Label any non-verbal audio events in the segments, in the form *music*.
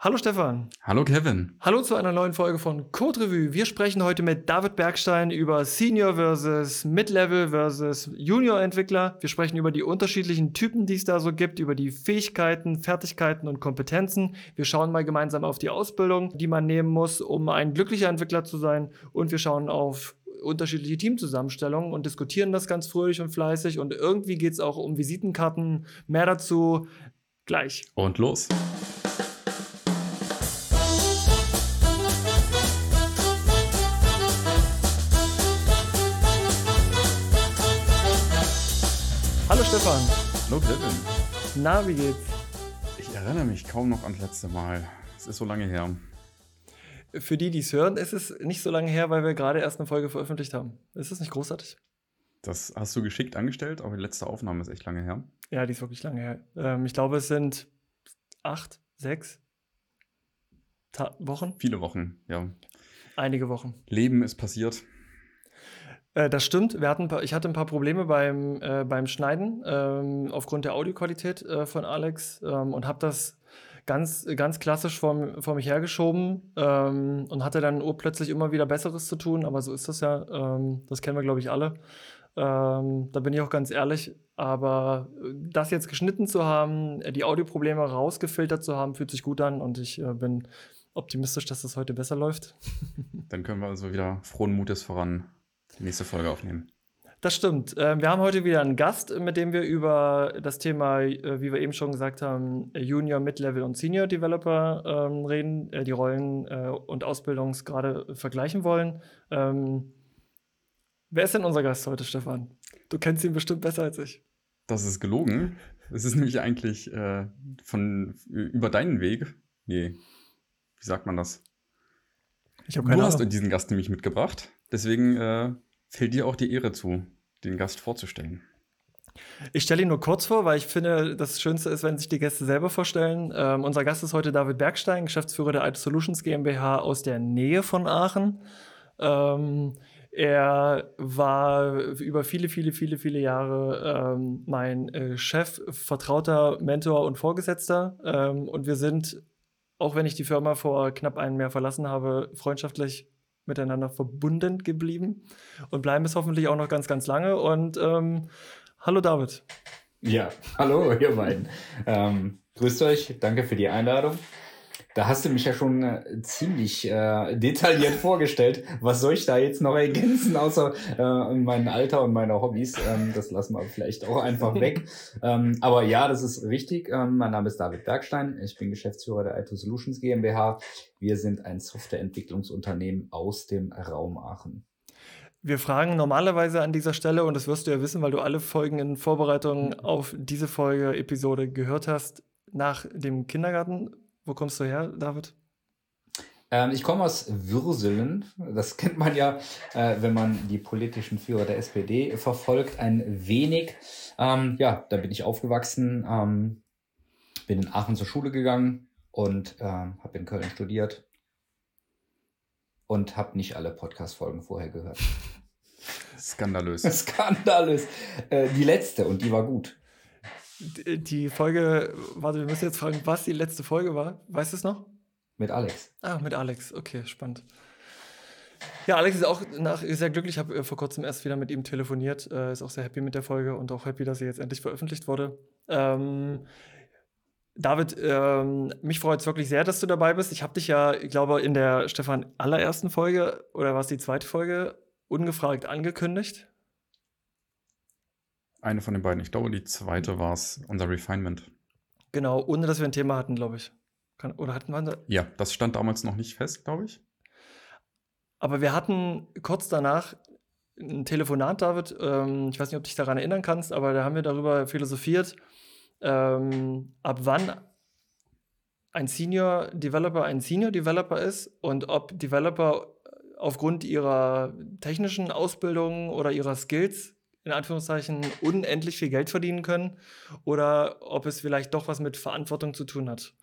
Hallo Stefan. Hallo Kevin. Hallo zu einer neuen Folge von Code Revue. Wir sprechen heute mit David Bergstein über Senior versus Mid-Level versus Junior-Entwickler. Wir sprechen über die unterschiedlichen Typen, die es da so gibt, über die Fähigkeiten, Fertigkeiten und Kompetenzen. Wir schauen mal gemeinsam auf die Ausbildung, die man nehmen muss, um ein glücklicher Entwickler zu sein. Und wir schauen auf unterschiedliche Teamzusammenstellungen und diskutieren das ganz fröhlich und fleißig. Und irgendwie geht es auch um Visitenkarten. Mehr dazu gleich. Und los. Stefan. Hallo Kevin. Na, wie geht's? Ich erinnere mich kaum noch an das letzte Mal. Es ist so lange her. Für die, die es hören, ist es nicht so lange her, weil wir gerade erst eine Folge veröffentlicht haben. Ist das nicht großartig? Das hast du geschickt angestellt, aber die letzte Aufnahme ist echt lange her. Ja, die ist wirklich lange her. Ähm, ich glaube, es sind acht, sechs Ta Wochen. Viele Wochen, ja. Einige Wochen. Leben ist passiert. Äh, das stimmt. Wir hatten paar, ich hatte ein paar Probleme beim, äh, beim Schneiden ähm, aufgrund der Audioqualität äh, von Alex ähm, und habe das ganz, ganz klassisch vor, vor mich hergeschoben ähm, und hatte dann urplötzlich immer wieder Besseres zu tun. Aber so ist das ja. Ähm, das kennen wir, glaube ich, alle. Ähm, da bin ich auch ganz ehrlich. Aber das jetzt geschnitten zu haben, die Audioprobleme rausgefiltert zu haben, fühlt sich gut an und ich äh, bin optimistisch, dass das heute besser läuft. Dann können wir also wieder frohen Mutes voran die nächste Folge aufnehmen. Das stimmt. Ähm, wir haben heute wieder einen Gast, mit dem wir über das Thema, äh, wie wir eben schon gesagt haben, Junior, Mid-Level und Senior Developer ähm, reden, äh, die Rollen äh, und Ausbildungsgrade vergleichen wollen. Ähm, wer ist denn unser Gast heute, Stefan? Du kennst ihn bestimmt besser als ich. Das ist gelogen. Es ist nämlich eigentlich äh, von über deinen Weg. Nee, wie sagt man das? Ich habe Du keine hast Ahnung. diesen Gast nämlich mitgebracht. Deswegen äh, fällt dir auch die Ehre zu, den Gast vorzustellen. Ich stelle ihn nur kurz vor, weil ich finde, das Schönste ist, wenn sich die Gäste selber vorstellen. Ähm, unser Gast ist heute David Bergstein, Geschäftsführer der IT Solutions GmbH aus der Nähe von Aachen. Ähm, er war über viele, viele, viele, viele Jahre ähm, mein äh, Chef, vertrauter Mentor und Vorgesetzter. Ähm, und wir sind, auch wenn ich die Firma vor knapp einem Jahr verlassen habe, freundschaftlich miteinander verbunden geblieben und bleiben es hoffentlich auch noch ganz, ganz lange. Und ähm, hallo David. Ja, hallo ihr beiden. Ähm, grüßt euch, danke für die Einladung. Da hast du mich ja schon äh, ziemlich äh, detailliert *laughs* vorgestellt. Was soll ich da jetzt noch ergänzen, außer äh, mein Alter und meine Hobbys? Ähm, das lassen wir vielleicht auch einfach weg. *laughs* ähm, aber ja, das ist richtig. Ähm, mein Name ist David Bergstein. Ich bin Geschäftsführer der IT Solutions GmbH. Wir sind ein Softwareentwicklungsunternehmen aus dem Raum Aachen. Wir fragen normalerweise an dieser Stelle, und das wirst du ja wissen, weil du alle Folgen in Vorbereitung auf diese Folge, Episode gehört hast, nach dem Kindergarten. Wo kommst du her, David? Ähm, ich komme aus Würselen. Das kennt man ja, äh, wenn man die politischen Führer der SPD verfolgt, ein wenig. Ähm, ja, da bin ich aufgewachsen, ähm, bin in Aachen zur Schule gegangen und ähm, habe in Köln studiert und habe nicht alle Podcast-Folgen vorher gehört. Skandalös. *laughs* Skandalös. Äh, die letzte und die war gut. Die, Folge, warte, wir müssen jetzt fragen, was die letzte Folge war. Weißt du es noch? Mit Alex. Ah, mit Alex. Okay, spannend. Ja, Alex ist auch nach, sehr glücklich. Ich habe äh, vor kurzem erst wieder mit ihm telefoniert. Äh, ist auch sehr happy mit der Folge und auch happy, dass sie jetzt endlich veröffentlicht wurde. Ähm, David, ähm, mich freut es wirklich sehr, dass du dabei bist. Ich habe dich ja, ich glaube, in der Stefan allerersten Folge oder war es die zweite Folge ungefragt angekündigt. Eine von den beiden. Ich glaube, die zweite war es, unser Refinement. Genau, ohne dass wir ein Thema hatten, glaube ich. Kann, oder hatten wir da? Ja, das stand damals noch nicht fest, glaube ich. Aber wir hatten kurz danach ein Telefonat, David. Ähm, ich weiß nicht, ob du dich daran erinnern kannst, aber da haben wir darüber philosophiert, ähm, ab wann ein Senior Developer ein Senior Developer ist und ob Developer aufgrund ihrer technischen Ausbildung oder ihrer Skills in Anführungszeichen unendlich viel Geld verdienen können oder ob es vielleicht doch was mit Verantwortung zu tun hat.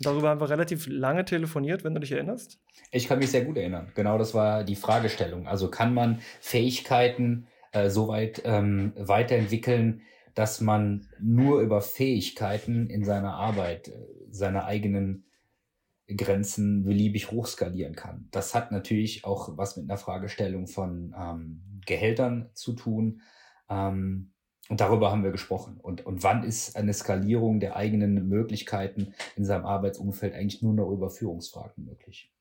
Darüber haben wir relativ lange telefoniert, wenn du dich erinnerst. Ich kann mich sehr gut erinnern. Genau das war die Fragestellung. Also kann man Fähigkeiten äh, so weit ähm, weiterentwickeln, dass man nur über Fähigkeiten in seiner Arbeit äh, seine eigenen Grenzen beliebig hochskalieren kann. Das hat natürlich auch was mit einer Fragestellung von ähm, Gehältern zu tun. Ähm, und darüber haben wir gesprochen. Und, und wann ist eine Skalierung der eigenen Möglichkeiten in seinem Arbeitsumfeld eigentlich nur noch über Führungsfragen möglich?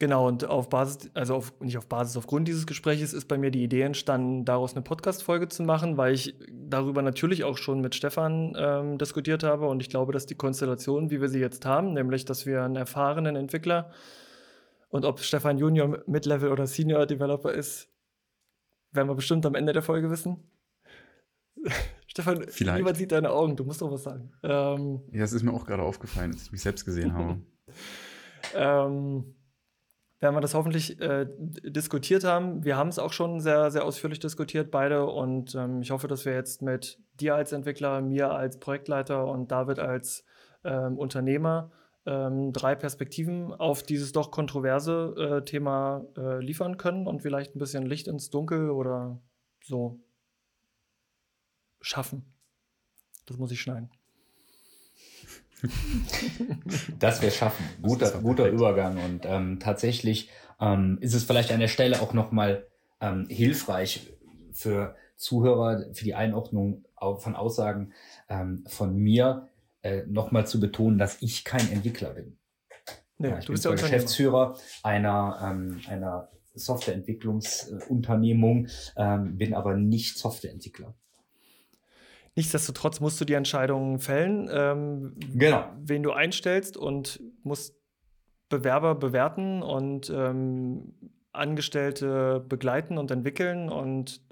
Genau, und auf Basis, also auf, nicht auf Basis, aufgrund dieses Gespräches ist bei mir die Idee entstanden, daraus eine Podcast-Folge zu machen, weil ich darüber natürlich auch schon mit Stefan ähm, diskutiert habe und ich glaube, dass die Konstellation, wie wir sie jetzt haben, nämlich, dass wir einen erfahrenen Entwickler und ob Stefan Junior Mid-Level oder Senior Developer ist, werden wir bestimmt am Ende der Folge wissen. *laughs* Stefan, Vielleicht. niemand sieht deine Augen, du musst doch was sagen. Ähm, ja, es ist mir auch gerade aufgefallen, dass ich mich selbst gesehen habe. *laughs* ähm, werden wir das hoffentlich äh, diskutiert haben. Wir haben es auch schon sehr, sehr ausführlich diskutiert, beide. Und ähm, ich hoffe, dass wir jetzt mit dir als Entwickler, mir als Projektleiter und David als ähm, Unternehmer ähm, drei Perspektiven auf dieses doch kontroverse äh, Thema äh, liefern können und vielleicht ein bisschen Licht ins Dunkel oder so schaffen. Das muss ich schneiden. *laughs* dass wir schaffen. Guter, guter Übergang. Und ähm, tatsächlich ähm, ist es vielleicht an der Stelle auch nochmal ähm, hilfreich für Zuhörer, für die Einordnung von Aussagen ähm, von mir, äh, nochmal zu betonen, dass ich kein Entwickler bin. Nee, ja, ich du bist bin der Geschäftsführer einer, ähm, einer Softwareentwicklungsunternehmung, ähm, bin aber nicht Softwareentwickler. Nichtsdestotrotz musst du die Entscheidungen fällen, ähm, genau. wen du einstellst und musst Bewerber bewerten und ähm, Angestellte begleiten und entwickeln und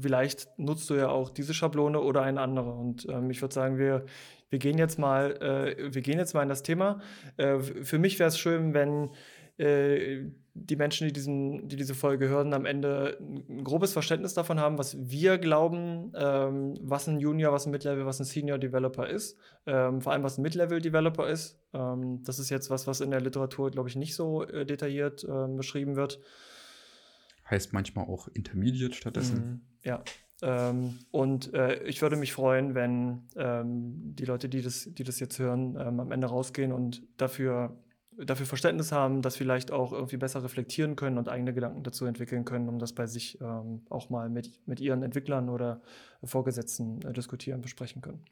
vielleicht nutzt du ja auch diese Schablone oder eine andere. Und ähm, ich würde sagen, wir, wir gehen jetzt mal, äh, wir gehen jetzt mal in das Thema. Äh, für mich wäre es schön, wenn äh, die Menschen, die, diesen, die diese Folge hören, am Ende ein grobes Verständnis davon haben, was wir glauben, ähm, was ein Junior, was ein Mid-Level, was ein Senior Developer ist. Ähm, vor allem, was ein Mid-Level Developer ist. Ähm, das ist jetzt was, was in der Literatur, glaube ich, nicht so äh, detailliert äh, beschrieben wird. Heißt manchmal auch Intermediate stattdessen. Mhm, ja. Ähm, und äh, ich würde mich freuen, wenn ähm, die Leute, die das, die das jetzt hören, ähm, am Ende rausgehen und dafür dafür Verständnis haben, das vielleicht auch irgendwie besser reflektieren können und eigene Gedanken dazu entwickeln können, um das bei sich ähm, auch mal mit, mit ihren Entwicklern oder Vorgesetzten äh, diskutieren, besprechen können.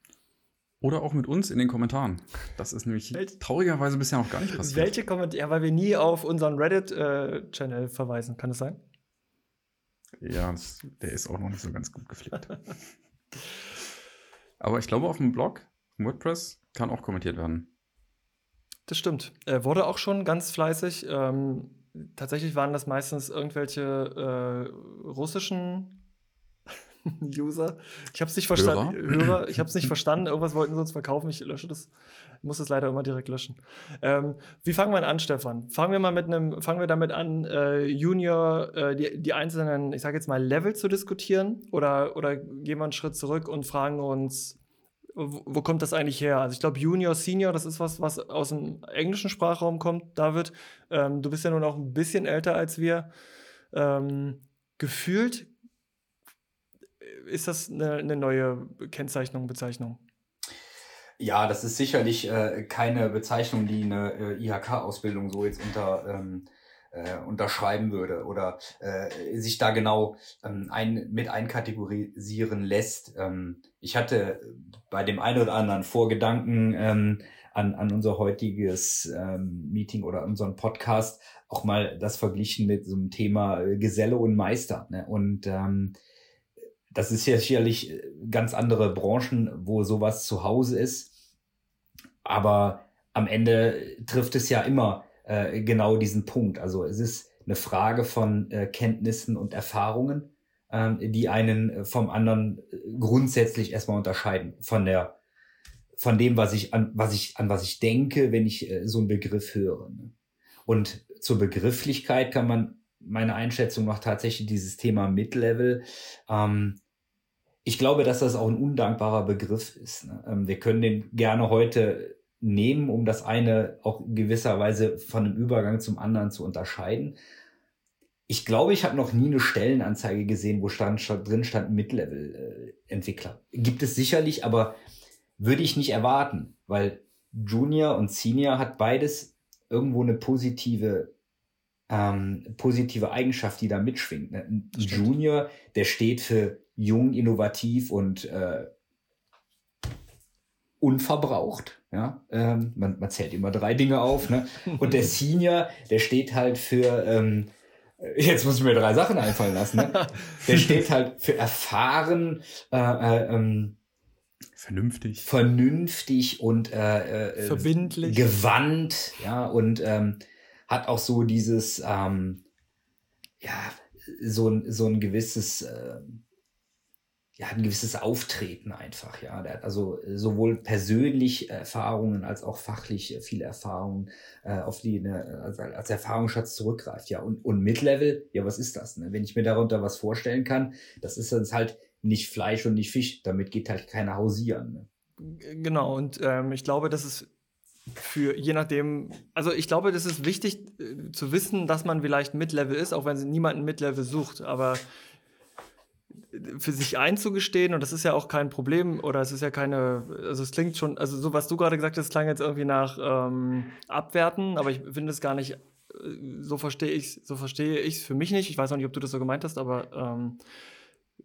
Oder auch mit uns in den Kommentaren. Das ist nämlich Wel traurigerweise bisher noch gar nicht passiert. Welche Kommentare? Ja, weil wir nie auf unseren Reddit-Channel äh, verweisen. Kann es sein? Ja, das, der ist auch noch nicht so ganz gut gepflegt. *laughs* Aber ich glaube, auf dem Blog, WordPress, kann auch kommentiert werden. Das stimmt. Er wurde auch schon ganz fleißig. Ähm, tatsächlich waren das meistens irgendwelche äh, russischen *laughs* User. Ich habe es nicht verstanden. Hörer. Hörer. Ich habe es nicht *clears throat* verstanden. Irgendwas wollten sie uns verkaufen. Ich lösche das. Ich muss es leider immer direkt löschen. Ähm, wie fangen wir an, Stefan? Fangen wir mal mit einem, fangen wir damit an, äh, Junior, äh, die, die einzelnen, ich sage jetzt mal, Level zu diskutieren? Oder, oder gehen wir einen Schritt zurück und fragen uns, wo, kommt das eigentlich her? Also ich glaube, Junior, Senior, das ist was, was aus dem englischen Sprachraum kommt, David. Ähm, du bist ja nur noch ein bisschen älter als wir. Ähm, gefühlt ist das eine, eine, neue Kennzeichnung, Bezeichnung? Ja, das ist sicherlich äh, keine Bezeichnung, die eine äh, IHK-Ausbildung so jetzt unter ähm, äh, unterschreiben würde oder äh, sich da genau ähm, ein, mit einkategorisieren lässt. Ähm, ich hatte bei dem einen oder anderen Vorgedanken ähm, an, an unser heutiges ähm, Meeting oder unseren Podcast auch mal das verglichen mit so einem Thema äh, Geselle und Meister. Ne? Und ähm, das ist ja sicherlich äh, ganz andere Branchen, wo sowas zu Hause ist. Aber am Ende trifft es ja immer äh, genau diesen Punkt. Also es ist eine Frage von äh, Kenntnissen und Erfahrungen, ähm, die einen äh, vom anderen äh, grundsätzlich erstmal unterscheiden. Von der, von dem, was ich an, was ich, an was ich denke, wenn ich äh, so einen Begriff höre. Ne? Und zur Begrifflichkeit kann man meine Einschätzung noch tatsächlich dieses Thema Mid-Level. Ähm, ich glaube, dass das auch ein undankbarer Begriff ist. Ne? Ähm, wir können den gerne heute nehmen, um das eine auch gewisserweise von einem Übergang zum anderen zu unterscheiden. Ich glaube, ich habe noch nie eine Stellenanzeige gesehen, wo stand, drin stand Mid-Level-Entwickler. Gibt es sicherlich, aber würde ich nicht erwarten, weil Junior und Senior hat beides irgendwo eine positive, ähm, positive Eigenschaft, die da mitschwingt. Ne? Ein Junior, der steht für jung, innovativ und äh, unverbraucht. Ja, ähm, man, man zählt immer drei Dinge auf. Ne? Und der *laughs* Senior, der steht halt für, ähm, jetzt muss ich mir drei Sachen einfallen lassen. Ne? *laughs* Der steht halt für erfahren, äh, äh, ähm, vernünftig, vernünftig und äh, äh, verbindlich, gewandt. Ja, und ähm, hat auch so dieses, ähm, ja, so, so ein gewisses äh, ja, ein gewisses Auftreten einfach, ja. Der hat also sowohl persönlich Erfahrungen als auch fachlich viele Erfahrungen, äh, auf die eine, als, als Erfahrungsschatz zurückgreift, ja. Und, und Mid-Level, ja, was ist das? Ne? Wenn ich mir darunter was vorstellen kann, das ist jetzt halt nicht Fleisch und nicht Fisch, damit geht halt keiner hausieren. Ne? Genau, und ähm, ich glaube, das ist für je nachdem, also ich glaube, das ist wichtig äh, zu wissen, dass man vielleicht Mid-Level ist, auch wenn sie niemanden Mid-Level sucht, aber für sich einzugestehen, und das ist ja auch kein Problem, oder es ist ja keine, also es klingt schon, also so was du gerade gesagt hast, klang jetzt irgendwie nach ähm, Abwerten, aber ich finde es gar nicht, äh, so verstehe ich so verstehe es für mich nicht. Ich weiß auch nicht, ob du das so gemeint hast, aber ähm,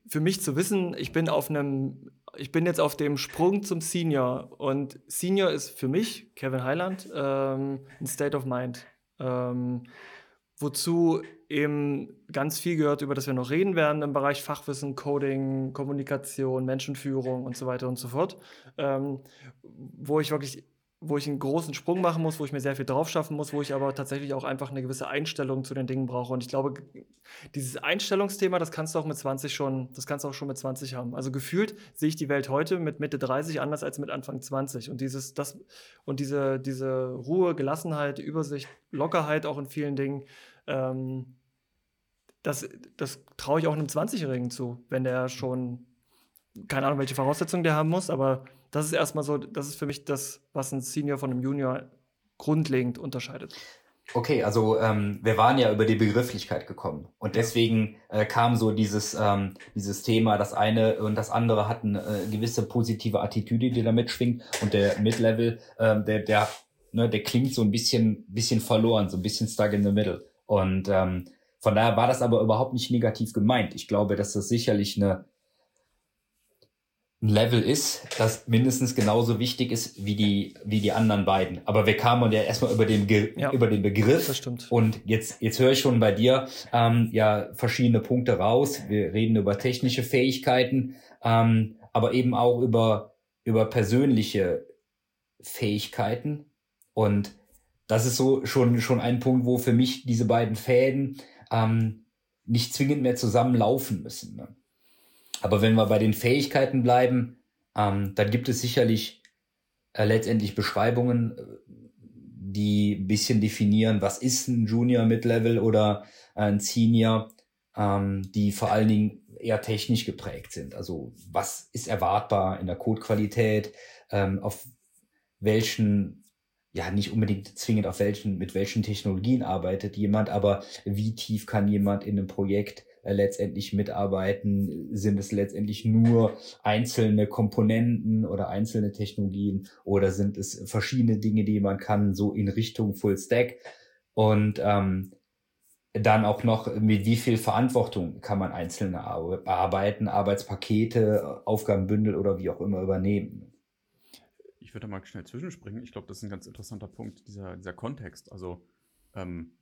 für mich zu wissen, ich bin auf einem, ich bin jetzt auf dem Sprung zum Senior und Senior ist für mich, Kevin Highland, ähm, ein State of Mind. Ähm, wozu eben ganz viel gehört, über das wir noch reden werden im Bereich Fachwissen, Coding, Kommunikation, Menschenführung und so weiter und so fort, ähm, wo ich wirklich wo ich einen großen Sprung machen muss, wo ich mir sehr viel drauf schaffen muss, wo ich aber tatsächlich auch einfach eine gewisse Einstellung zu den Dingen brauche. Und ich glaube, dieses Einstellungsthema, das kannst du auch mit 20 schon, das kannst du auch schon mit 20 haben. Also gefühlt sehe ich die Welt heute mit Mitte 30 anders als mit Anfang 20. Und dieses, das, und diese, diese Ruhe, Gelassenheit, Übersicht, Lockerheit auch in vielen Dingen, ähm, das, das traue ich auch einem 20-Jährigen zu, wenn der schon, keine Ahnung, welche Voraussetzungen der haben muss, aber das ist erstmal so, das ist für mich das, was ein Senior von einem Junior grundlegend unterscheidet. Okay, also ähm, wir waren ja über die Begrifflichkeit gekommen und deswegen äh, kam so dieses ähm, dieses Thema, das eine und das andere hatten äh, gewisse positive Attitüde, die da mitschwingt und der Mid-Level, ähm, der der ne, der klingt so ein bisschen bisschen verloren, so ein bisschen stuck in the middle und ähm, von daher war das aber überhaupt nicht negativ gemeint. Ich glaube, dass das sicherlich eine ein Level ist, das mindestens genauso wichtig ist wie die, wie die anderen beiden. Aber wir kamen ja erstmal über den, Ge ja, über den Begriff. Das stimmt. Und jetzt, jetzt höre ich schon bei dir ähm, ja verschiedene Punkte raus. Wir reden über technische Fähigkeiten, ähm, aber eben auch über, über persönliche Fähigkeiten. Und das ist so schon, schon ein Punkt, wo für mich diese beiden Fäden ähm, nicht zwingend mehr zusammenlaufen müssen. Ne? Aber wenn wir bei den Fähigkeiten bleiben, ähm, dann gibt es sicherlich äh, letztendlich Beschreibungen, äh, die ein bisschen definieren, was ist ein Junior Mid-Level oder ein Senior, ähm, die vor allen Dingen eher technisch geprägt sind. Also was ist erwartbar in der Codequalität, ähm, auf welchen ja nicht unbedingt zwingend auf welchen, mit welchen Technologien arbeitet jemand, aber wie tief kann jemand in einem Projekt äh, letztendlich mitarbeiten? Sind es letztendlich nur einzelne Komponenten oder einzelne Technologien oder sind es verschiedene Dinge, die man kann, so in Richtung Full Stack? Und ähm, dann auch noch, mit wie viel Verantwortung kann man einzelne Arbeiten, Arbeitspakete, Aufgabenbündel oder wie auch immer übernehmen? Ich würde mal schnell zwischenspringen. Ich glaube, das ist ein ganz interessanter Punkt, dieser, dieser Kontext. Also, ähm,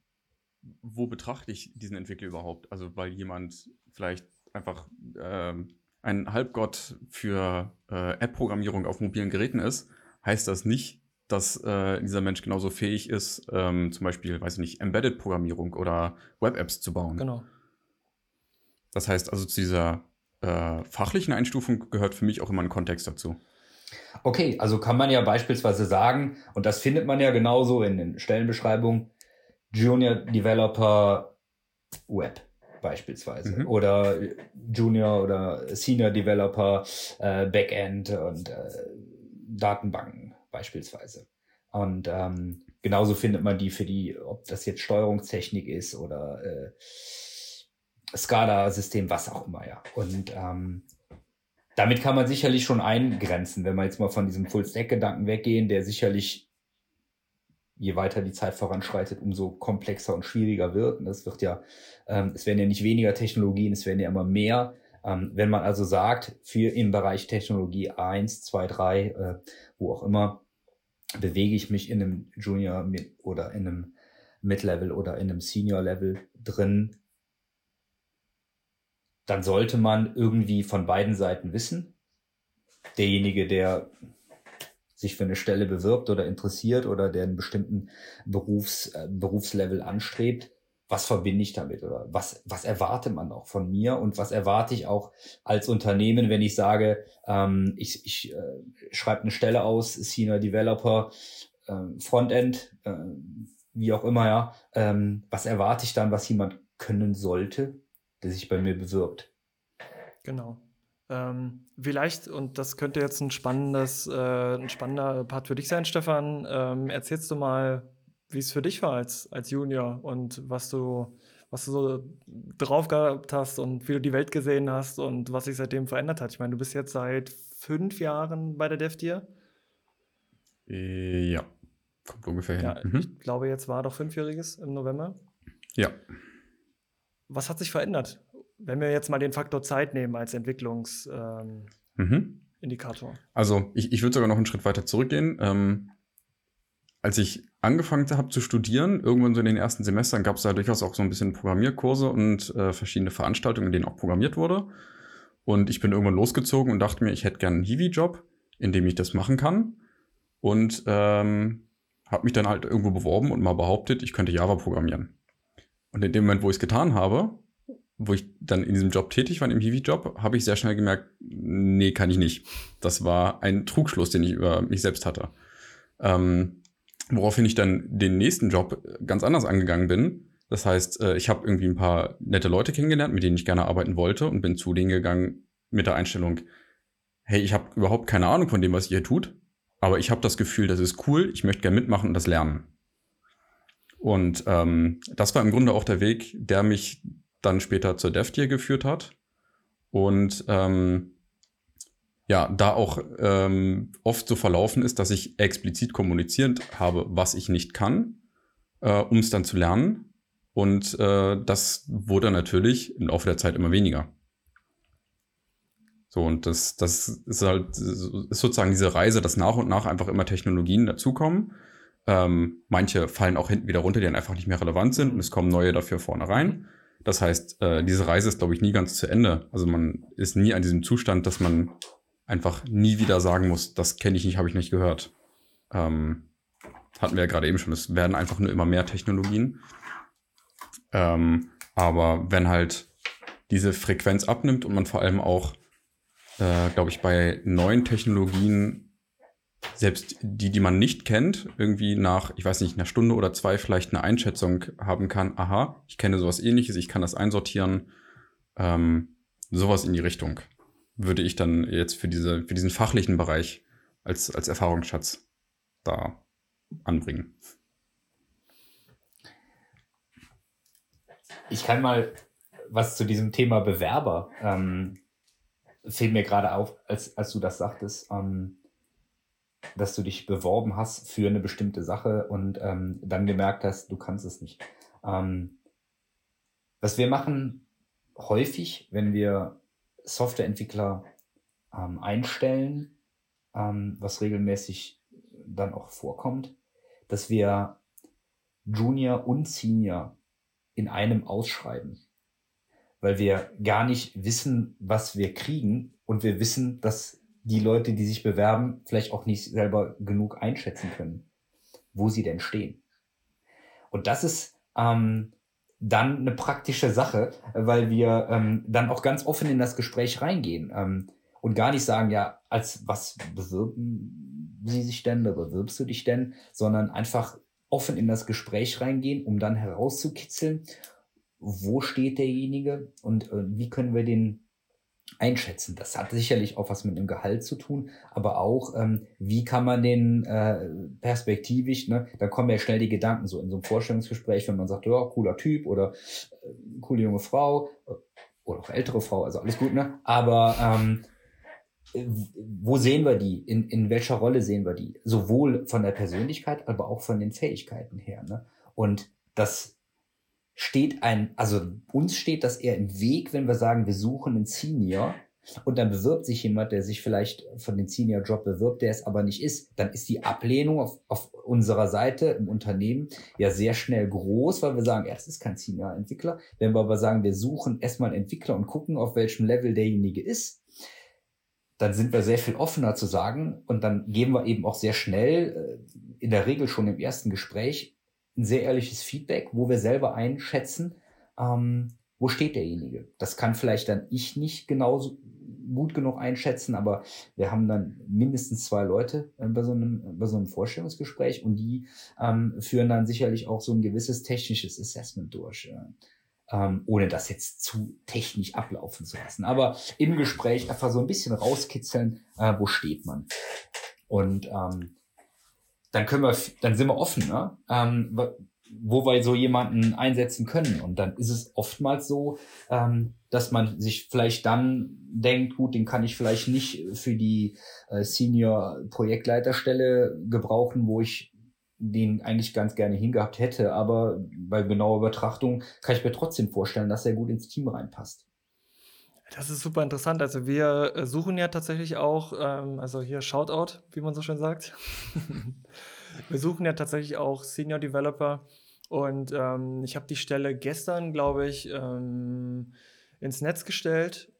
wo betrachte ich diesen Entwickler überhaupt? Also, weil jemand vielleicht einfach ähm, ein Halbgott für äh, App-Programmierung auf mobilen Geräten ist, heißt das nicht, dass äh, dieser Mensch genauso fähig ist, ähm, zum Beispiel, weiß ich nicht, Embedded-Programmierung oder Web-Apps zu bauen. Genau. Das heißt also, zu dieser äh, fachlichen Einstufung gehört für mich auch immer ein Kontext dazu. Okay, also kann man ja beispielsweise sagen, und das findet man ja genauso in den Stellenbeschreibungen, Junior Developer Web beispielsweise mhm. oder Junior oder Senior Developer äh, Backend und äh, Datenbanken beispielsweise. Und ähm, genauso findet man die für die, ob das jetzt Steuerungstechnik ist oder äh, SCADA-System, was auch immer, ja. Und ähm, damit kann man sicherlich schon eingrenzen, wenn wir jetzt mal von diesem Full-Stack-Gedanken weggehen, der sicherlich je weiter die Zeit voranschreitet, umso komplexer und schwieriger wird. Und es wird ja, ähm, es werden ja nicht weniger Technologien, es werden ja immer mehr. Ähm, wenn man also sagt, für im Bereich Technologie eins, zwei, drei, äh, wo auch immer, bewege ich mich in einem Junior oder in einem Mid-Level oder in einem Senior-Level drin, dann sollte man irgendwie von beiden Seiten wissen. Derjenige, der sich für eine Stelle bewirbt oder interessiert oder der einen bestimmten Berufs, äh, Berufslevel anstrebt, was verbinde ich damit oder was, was erwarte man auch von mir und was erwarte ich auch als Unternehmen, wenn ich sage, ähm, ich, ich äh, schreibe eine Stelle aus, Senior Developer, äh, Frontend, äh, wie auch immer, ja, ähm, was erwarte ich dann, was jemand können sollte, der sich bei mir bewirbt. Genau. Ähm, vielleicht, und das könnte jetzt ein spannendes, äh, ein spannender Part für dich sein, Stefan, ähm, erzählst du mal, wie es für dich war als, als Junior und was du, was du so drauf gehabt hast und wie du die Welt gesehen hast und was sich seitdem verändert hat. Ich meine, du bist jetzt seit fünf Jahren bei der DevTier. Äh, ja, kommt ungefähr hin. Ja, mhm. Ich glaube, jetzt war doch fünfjähriges im November. Ja. Was hat sich verändert? Wenn wir jetzt mal den Faktor Zeit nehmen als Entwicklungsindikator. Ähm, mhm. Also ich, ich würde sogar noch einen Schritt weiter zurückgehen. Ähm, als ich angefangen habe zu studieren, irgendwann so in den ersten Semestern gab es da durchaus auch so ein bisschen Programmierkurse und äh, verschiedene Veranstaltungen, in denen auch programmiert wurde. Und ich bin irgendwann losgezogen und dachte mir, ich hätte gerne einen Hiwi-Job, in dem ich das machen kann. Und ähm, habe mich dann halt irgendwo beworben und mal behauptet, ich könnte Java programmieren. Und in dem Moment, wo ich es getan habe, wo ich dann in diesem Job tätig war, im Hiwi-Job, habe ich sehr schnell gemerkt, nee, kann ich nicht. Das war ein Trugschluss, den ich über mich selbst hatte. Ähm, woraufhin ich dann den nächsten Job ganz anders angegangen bin. Das heißt, äh, ich habe irgendwie ein paar nette Leute kennengelernt, mit denen ich gerne arbeiten wollte und bin zu denen gegangen mit der Einstellung, hey, ich habe überhaupt keine Ahnung von dem, was ihr tut, aber ich habe das Gefühl, das ist cool, ich möchte gerne mitmachen und das lernen. Und ähm, das war im Grunde auch der Weg, der mich dann später zur DevTier geführt hat. Und ähm, ja, da auch ähm, oft so verlaufen ist, dass ich explizit kommuniziert habe, was ich nicht kann, äh, um es dann zu lernen. Und äh, das wurde natürlich im Laufe der Zeit immer weniger. So, und das, das ist halt ist sozusagen diese Reise, dass nach und nach einfach immer Technologien dazukommen. Ähm, manche fallen auch hinten wieder runter, die dann einfach nicht mehr relevant sind und es kommen neue dafür vorne rein. Das heißt, äh, diese Reise ist, glaube ich, nie ganz zu Ende. Also man ist nie an diesem Zustand, dass man einfach nie wieder sagen muss, das kenne ich nicht, habe ich nicht gehört. Ähm, hatten wir ja gerade eben schon, es werden einfach nur immer mehr Technologien. Ähm, aber wenn halt diese Frequenz abnimmt und man vor allem auch, äh, glaube ich, bei neuen Technologien, selbst die, die man nicht kennt, irgendwie nach, ich weiß nicht, einer Stunde oder zwei vielleicht eine Einschätzung haben kann, aha, ich kenne sowas ähnliches, ich kann das einsortieren, ähm, sowas in die Richtung würde ich dann jetzt für, diese, für diesen fachlichen Bereich als, als Erfahrungsschatz da anbringen. Ich kann mal was zu diesem Thema Bewerber, ähm, fiel mir gerade auf, als, als du das sagtest, ähm, dass du dich beworben hast für eine bestimmte Sache und ähm, dann gemerkt hast, du kannst es nicht. Ähm, was wir machen häufig, wenn wir Softwareentwickler ähm, einstellen, ähm, was regelmäßig dann auch vorkommt, dass wir Junior und Senior in einem ausschreiben, weil wir gar nicht wissen, was wir kriegen und wir wissen, dass die Leute, die sich bewerben, vielleicht auch nicht selber genug einschätzen können, wo sie denn stehen. Und das ist ähm, dann eine praktische Sache, weil wir ähm, dann auch ganz offen in das Gespräch reingehen ähm, und gar nicht sagen, ja, als was bewirben sie sich denn oder bewirbst du dich denn, sondern einfach offen in das Gespräch reingehen, um dann herauszukitzeln, wo steht derjenige und äh, wie können wir den einschätzen. Das hat sicherlich auch was mit dem Gehalt zu tun, aber auch, ähm, wie kann man den äh, perspektivisch, ne, da kommen ja schnell die Gedanken so in so einem Vorstellungsgespräch, wenn man sagt, ja, cooler Typ oder äh, coole junge Frau äh, oder auch ältere Frau, also alles gut, ne? Aber ähm, wo sehen wir die? In, in welcher Rolle sehen wir die? Sowohl von der Persönlichkeit, aber auch von den Fähigkeiten her. Ne? Und das steht ein, also uns steht das eher im Weg, wenn wir sagen, wir suchen einen Senior und dann bewirbt sich jemand, der sich vielleicht von den Senior-Job bewirbt, der es aber nicht ist, dann ist die Ablehnung auf, auf unserer Seite im Unternehmen ja sehr schnell groß, weil wir sagen, das ist kein Senior-Entwickler. Wenn wir aber sagen, wir suchen erstmal einen Entwickler und gucken, auf welchem Level derjenige ist, dann sind wir sehr viel offener zu sagen und dann geben wir eben auch sehr schnell, äh, in der Regel schon im ersten Gespräch, ein sehr ehrliches Feedback, wo wir selber einschätzen, ähm, wo steht derjenige. Das kann vielleicht dann ich nicht genauso gut genug einschätzen, aber wir haben dann mindestens zwei Leute äh, bei, so einem, bei so einem Vorstellungsgespräch und die ähm, führen dann sicherlich auch so ein gewisses technisches Assessment durch. Äh, ähm, ohne das jetzt zu technisch ablaufen zu lassen. Aber im Gespräch einfach so ein bisschen rauskitzeln, äh, wo steht man. Und ähm, dann können wir, dann sind wir offen, ne? ähm, wo wir so jemanden einsetzen können. Und dann ist es oftmals so, ähm, dass man sich vielleicht dann denkt, gut, den kann ich vielleicht nicht für die äh, Senior-Projektleiterstelle gebrauchen, wo ich den eigentlich ganz gerne hingehabt hätte. Aber bei genauer Betrachtung kann ich mir trotzdem vorstellen, dass er gut ins Team reinpasst. Das ist super interessant. Also wir äh, suchen ja tatsächlich auch, ähm, also hier Shoutout, wie man so schön sagt. *laughs* wir suchen ja tatsächlich auch Senior Developer. Und ähm, ich habe die Stelle gestern, glaube ich, ähm, ins Netz gestellt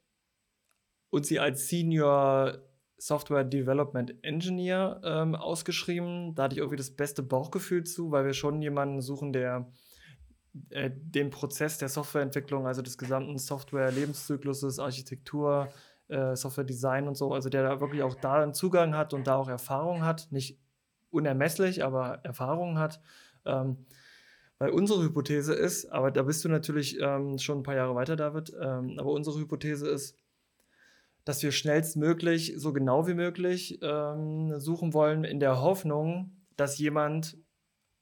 und sie als Senior Software Development Engineer ähm, ausgeschrieben. Da hatte ich irgendwie das beste Bauchgefühl zu, weil wir schon jemanden suchen, der äh, den Prozess der Softwareentwicklung, also des gesamten Software-Lebenszykluses, Architektur, äh, Software-Design und so, also der da wirklich auch da einen Zugang hat und da auch Erfahrung hat, nicht unermesslich, aber Erfahrung hat. Ähm, weil unsere Hypothese ist, aber da bist du natürlich ähm, schon ein paar Jahre weiter, David, ähm, aber unsere Hypothese ist, dass wir schnellstmöglich, so genau wie möglich ähm, suchen wollen, in der Hoffnung, dass jemand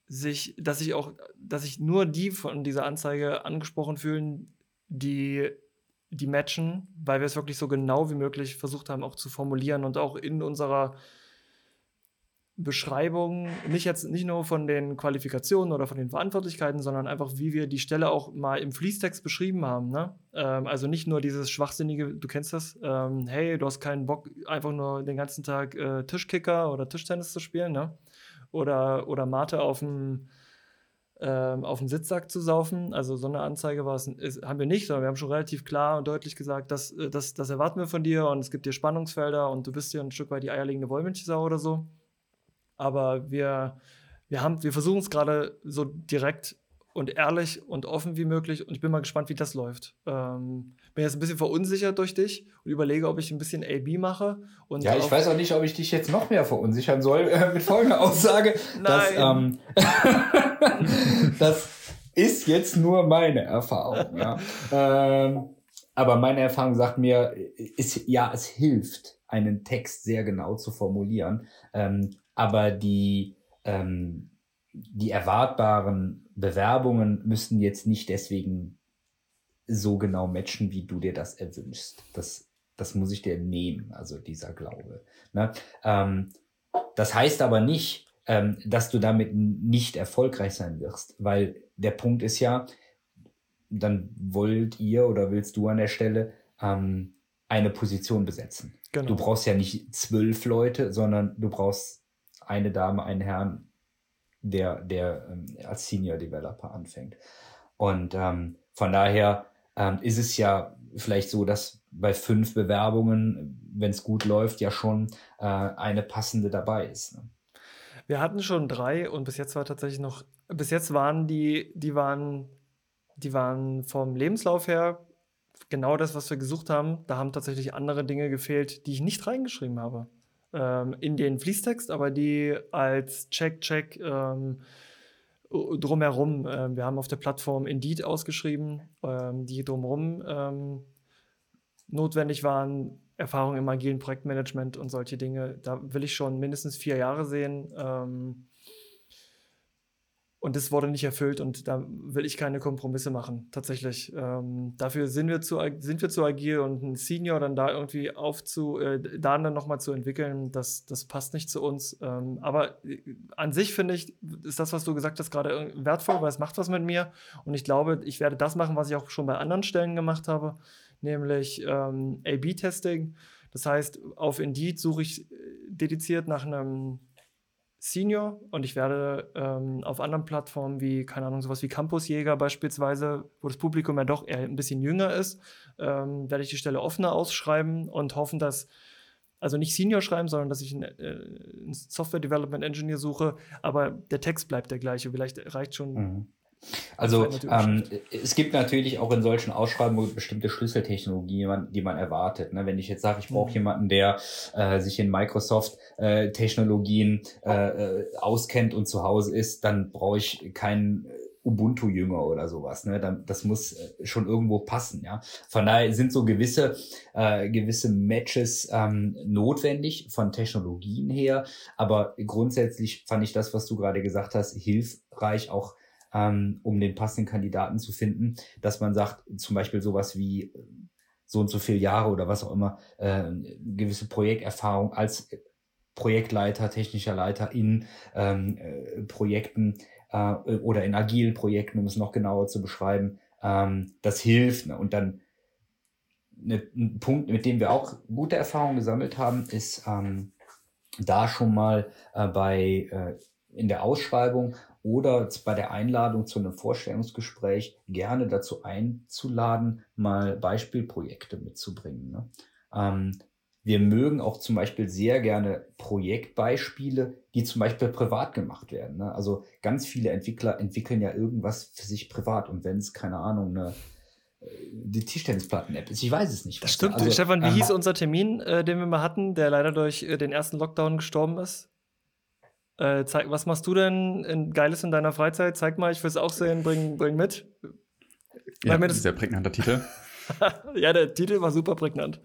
sich, dass sich auch, dass sich nur die von dieser Anzeige angesprochen fühlen, die die matchen, weil wir es wirklich so genau wie möglich versucht haben, auch zu formulieren und auch in unserer Beschreibung, nicht jetzt nicht nur von den Qualifikationen oder von den Verantwortlichkeiten, sondern einfach, wie wir die Stelle auch mal im Fließtext beschrieben haben. Ne? Ähm, also nicht nur dieses schwachsinnige, du kennst das, ähm, hey, du hast keinen Bock, einfach nur den ganzen Tag äh, Tischkicker oder Tischtennis zu spielen, ne? Oder, oder Mate auf dem ähm, auf dem Sitzsack zu saufen. Also so eine Anzeige war es, ist, haben wir nicht, sondern wir haben schon relativ klar und deutlich gesagt, das, äh, das, das erwarten wir von dir und es gibt dir Spannungsfelder und du bist hier ein Stück weit die eierlegende Wollmilchsau oder so. Aber wir, wir, haben, wir versuchen es gerade so direkt und ehrlich und offen wie möglich. Und ich bin mal gespannt, wie das läuft. Ähm, bin jetzt ein bisschen verunsichert durch dich und überlege, ob ich ein bisschen AB mache. Und ja, ich weiß auch nicht, ob ich dich jetzt noch mehr verunsichern soll äh, mit folgender Aussage. dass, ähm, *laughs* das ist jetzt nur meine Erfahrung. Ja. ähm, aber meine Erfahrung sagt mir, ist, ja, es hilft, einen Text sehr genau zu formulieren. Ähm, aber die, ähm, die erwartbaren Bewerbungen müssen jetzt nicht deswegen so genau matchen, wie du dir das erwünschst. Das, das muss ich dir nehmen, also dieser Glaube. Ne? Ähm, das heißt aber nicht, ähm, dass du damit nicht erfolgreich sein wirst, weil der Punkt ist ja, dann wollt ihr oder willst du an der Stelle ähm, eine Position besetzen. Genau. Du brauchst ja nicht zwölf Leute, sondern du brauchst eine Dame, einen Herrn, der, der ähm, als Senior Developer anfängt. Und ähm, von daher ähm, ist es ja vielleicht so, dass bei fünf Bewerbungen, wenn es gut läuft, ja schon äh, eine passende dabei ist. Ne? Wir hatten schon drei und bis jetzt war tatsächlich noch, bis jetzt waren die, die waren, die waren vom Lebenslauf her genau das, was wir gesucht haben. Da haben tatsächlich andere Dinge gefehlt, die ich nicht reingeschrieben habe ähm, in den Fließtext, aber die als Check-Check ähm, drumherum, äh, wir haben auf der Plattform Indeed ausgeschrieben, ähm, die drumherum ähm, notwendig waren, Erfahrung im agilen Projektmanagement und solche Dinge. Da will ich schon mindestens vier Jahre sehen. Und das wurde nicht erfüllt und da will ich keine Kompromisse machen, tatsächlich. Ähm, dafür sind wir, zu, sind wir zu agil und ein Senior dann da irgendwie aufzu, äh, da dann nochmal zu entwickeln, das, das passt nicht zu uns. Ähm, aber äh, an sich finde ich, ist das, was du gesagt hast, gerade wertvoll, weil es macht was mit mir und ich glaube, ich werde das machen, was ich auch schon bei anderen Stellen gemacht habe, nämlich ähm, A-B-Testing. Das heißt, auf Indeed suche ich äh, dediziert nach einem Senior und ich werde ähm, auf anderen Plattformen wie, keine Ahnung, sowas wie Campusjäger beispielsweise, wo das Publikum ja doch eher ein bisschen jünger ist, ähm, werde ich die Stelle offener ausschreiben und hoffen, dass, also nicht Senior schreiben, sondern dass ich einen, äh, Software Development Engineer suche, aber der Text bleibt der gleiche. Vielleicht reicht schon mhm. Also ähm, es gibt natürlich auch in solchen Ausschreibungen bestimmte Schlüsseltechnologien, die man erwartet. Ne? Wenn ich jetzt sage, ich brauche mhm. jemanden, der äh, sich in Microsoft-Technologien äh, äh, auskennt und zu Hause ist, dann brauche ich keinen Ubuntu-Jünger oder sowas. Ne? Das muss äh, schon irgendwo passen. Ja, von daher sind so gewisse äh, gewisse Matches ähm, notwendig von Technologien her, aber grundsätzlich fand ich das, was du gerade gesagt hast, hilfreich auch ähm, um den passenden Kandidaten zu finden, dass man sagt, zum Beispiel sowas wie äh, so und so viele Jahre oder was auch immer, äh, gewisse Projekterfahrung als Projektleiter, technischer Leiter in ähm, äh, Projekten äh, oder in agilen Projekten, um es noch genauer zu beschreiben, ähm, das hilft. Ne? Und dann ne, ein Punkt, mit dem wir auch gute Erfahrungen gesammelt haben, ist ähm, da schon mal äh, bei äh, in der Ausschreibung oder bei der Einladung zu einem Vorstellungsgespräch gerne dazu einzuladen, mal Beispielprojekte mitzubringen. Ne? Ähm, wir mögen auch zum Beispiel sehr gerne Projektbeispiele, die zum Beispiel privat gemacht werden. Ne? Also ganz viele Entwickler entwickeln ja irgendwas für sich privat und wenn es, keine Ahnung, eine äh, die Tischtennisplatten-App ist. Ich weiß es nicht. Das stimmt. Also, Stefan, wie ähm, hieß unser Termin, äh, den wir mal hatten, der leider durch äh, den ersten Lockdown gestorben ist? Äh, zeig, was machst du denn in, Geiles in deiner Freizeit? Zeig mal, ich will es auch sehen, bring, bring mit. Ja, das ist sehr prägnanter Titel. *laughs* ja, der Titel war super prägnant.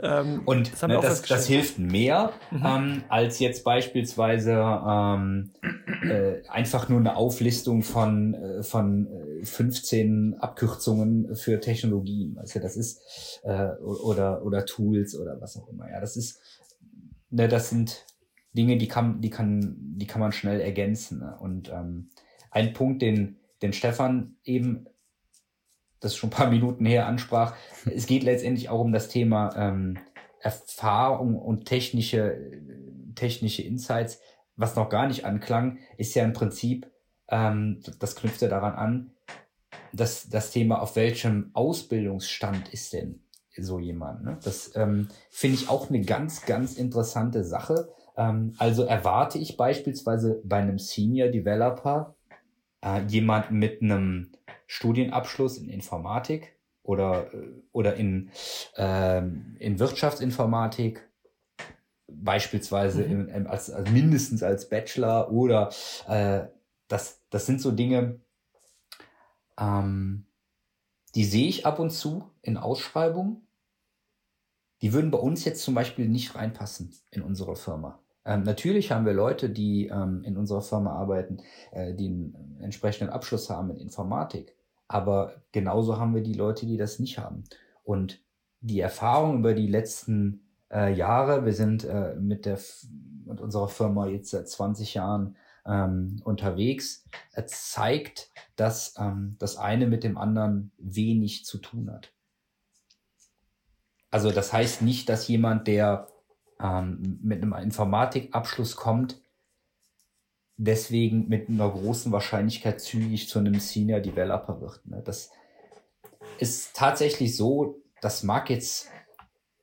Ähm, und das, ne, das, das, hilft mehr, mhm. ähm, als jetzt beispielsweise ähm, äh, einfach nur eine Auflistung von, äh, von 15 äh, Abkürzungen für Technologien. Also das ist äh, oder, oder Tools oder was auch immer. Ja, das ist, ne, das sind Dinge, die kann, die kann, die kann man schnell ergänzen. Ne? Und ähm, ein Punkt, den, den Stefan eben, das schon ein paar *laughs* Minuten her ansprach, es geht letztendlich auch um das Thema ähm, Erfahrung und technische, technische Insights. Was noch gar nicht anklang, ist ja im Prinzip, ähm, das knüpft ja daran an, dass das Thema, auf welchem Ausbildungsstand ist denn so jemand. Ne? Das ähm, finde ich auch eine ganz, ganz interessante Sache ähm, also erwarte ich beispielsweise bei einem Senior Developer äh, jemanden mit einem Studienabschluss in Informatik oder, äh, oder in, äh, in Wirtschaftsinformatik, beispielsweise mhm. in, als, als mindestens als Bachelor oder äh, das, das sind so Dinge, ähm, die sehe ich ab und zu in Ausschreibungen. Die würden bei uns jetzt zum Beispiel nicht reinpassen in unsere Firma. Ähm, natürlich haben wir Leute, die ähm, in unserer Firma arbeiten, äh, die einen entsprechenden Abschluss haben in Informatik. Aber genauso haben wir die Leute, die das nicht haben. Und die Erfahrung über die letzten äh, Jahre, wir sind äh, mit, der, mit unserer Firma jetzt seit 20 Jahren ähm, unterwegs, äh, zeigt, dass ähm, das eine mit dem anderen wenig zu tun hat. Also das heißt nicht, dass jemand, der ähm, mit einem Informatikabschluss kommt, deswegen mit einer großen Wahrscheinlichkeit zügig zu einem Senior Developer wird. Ne? Das ist tatsächlich so, das mag jetzt,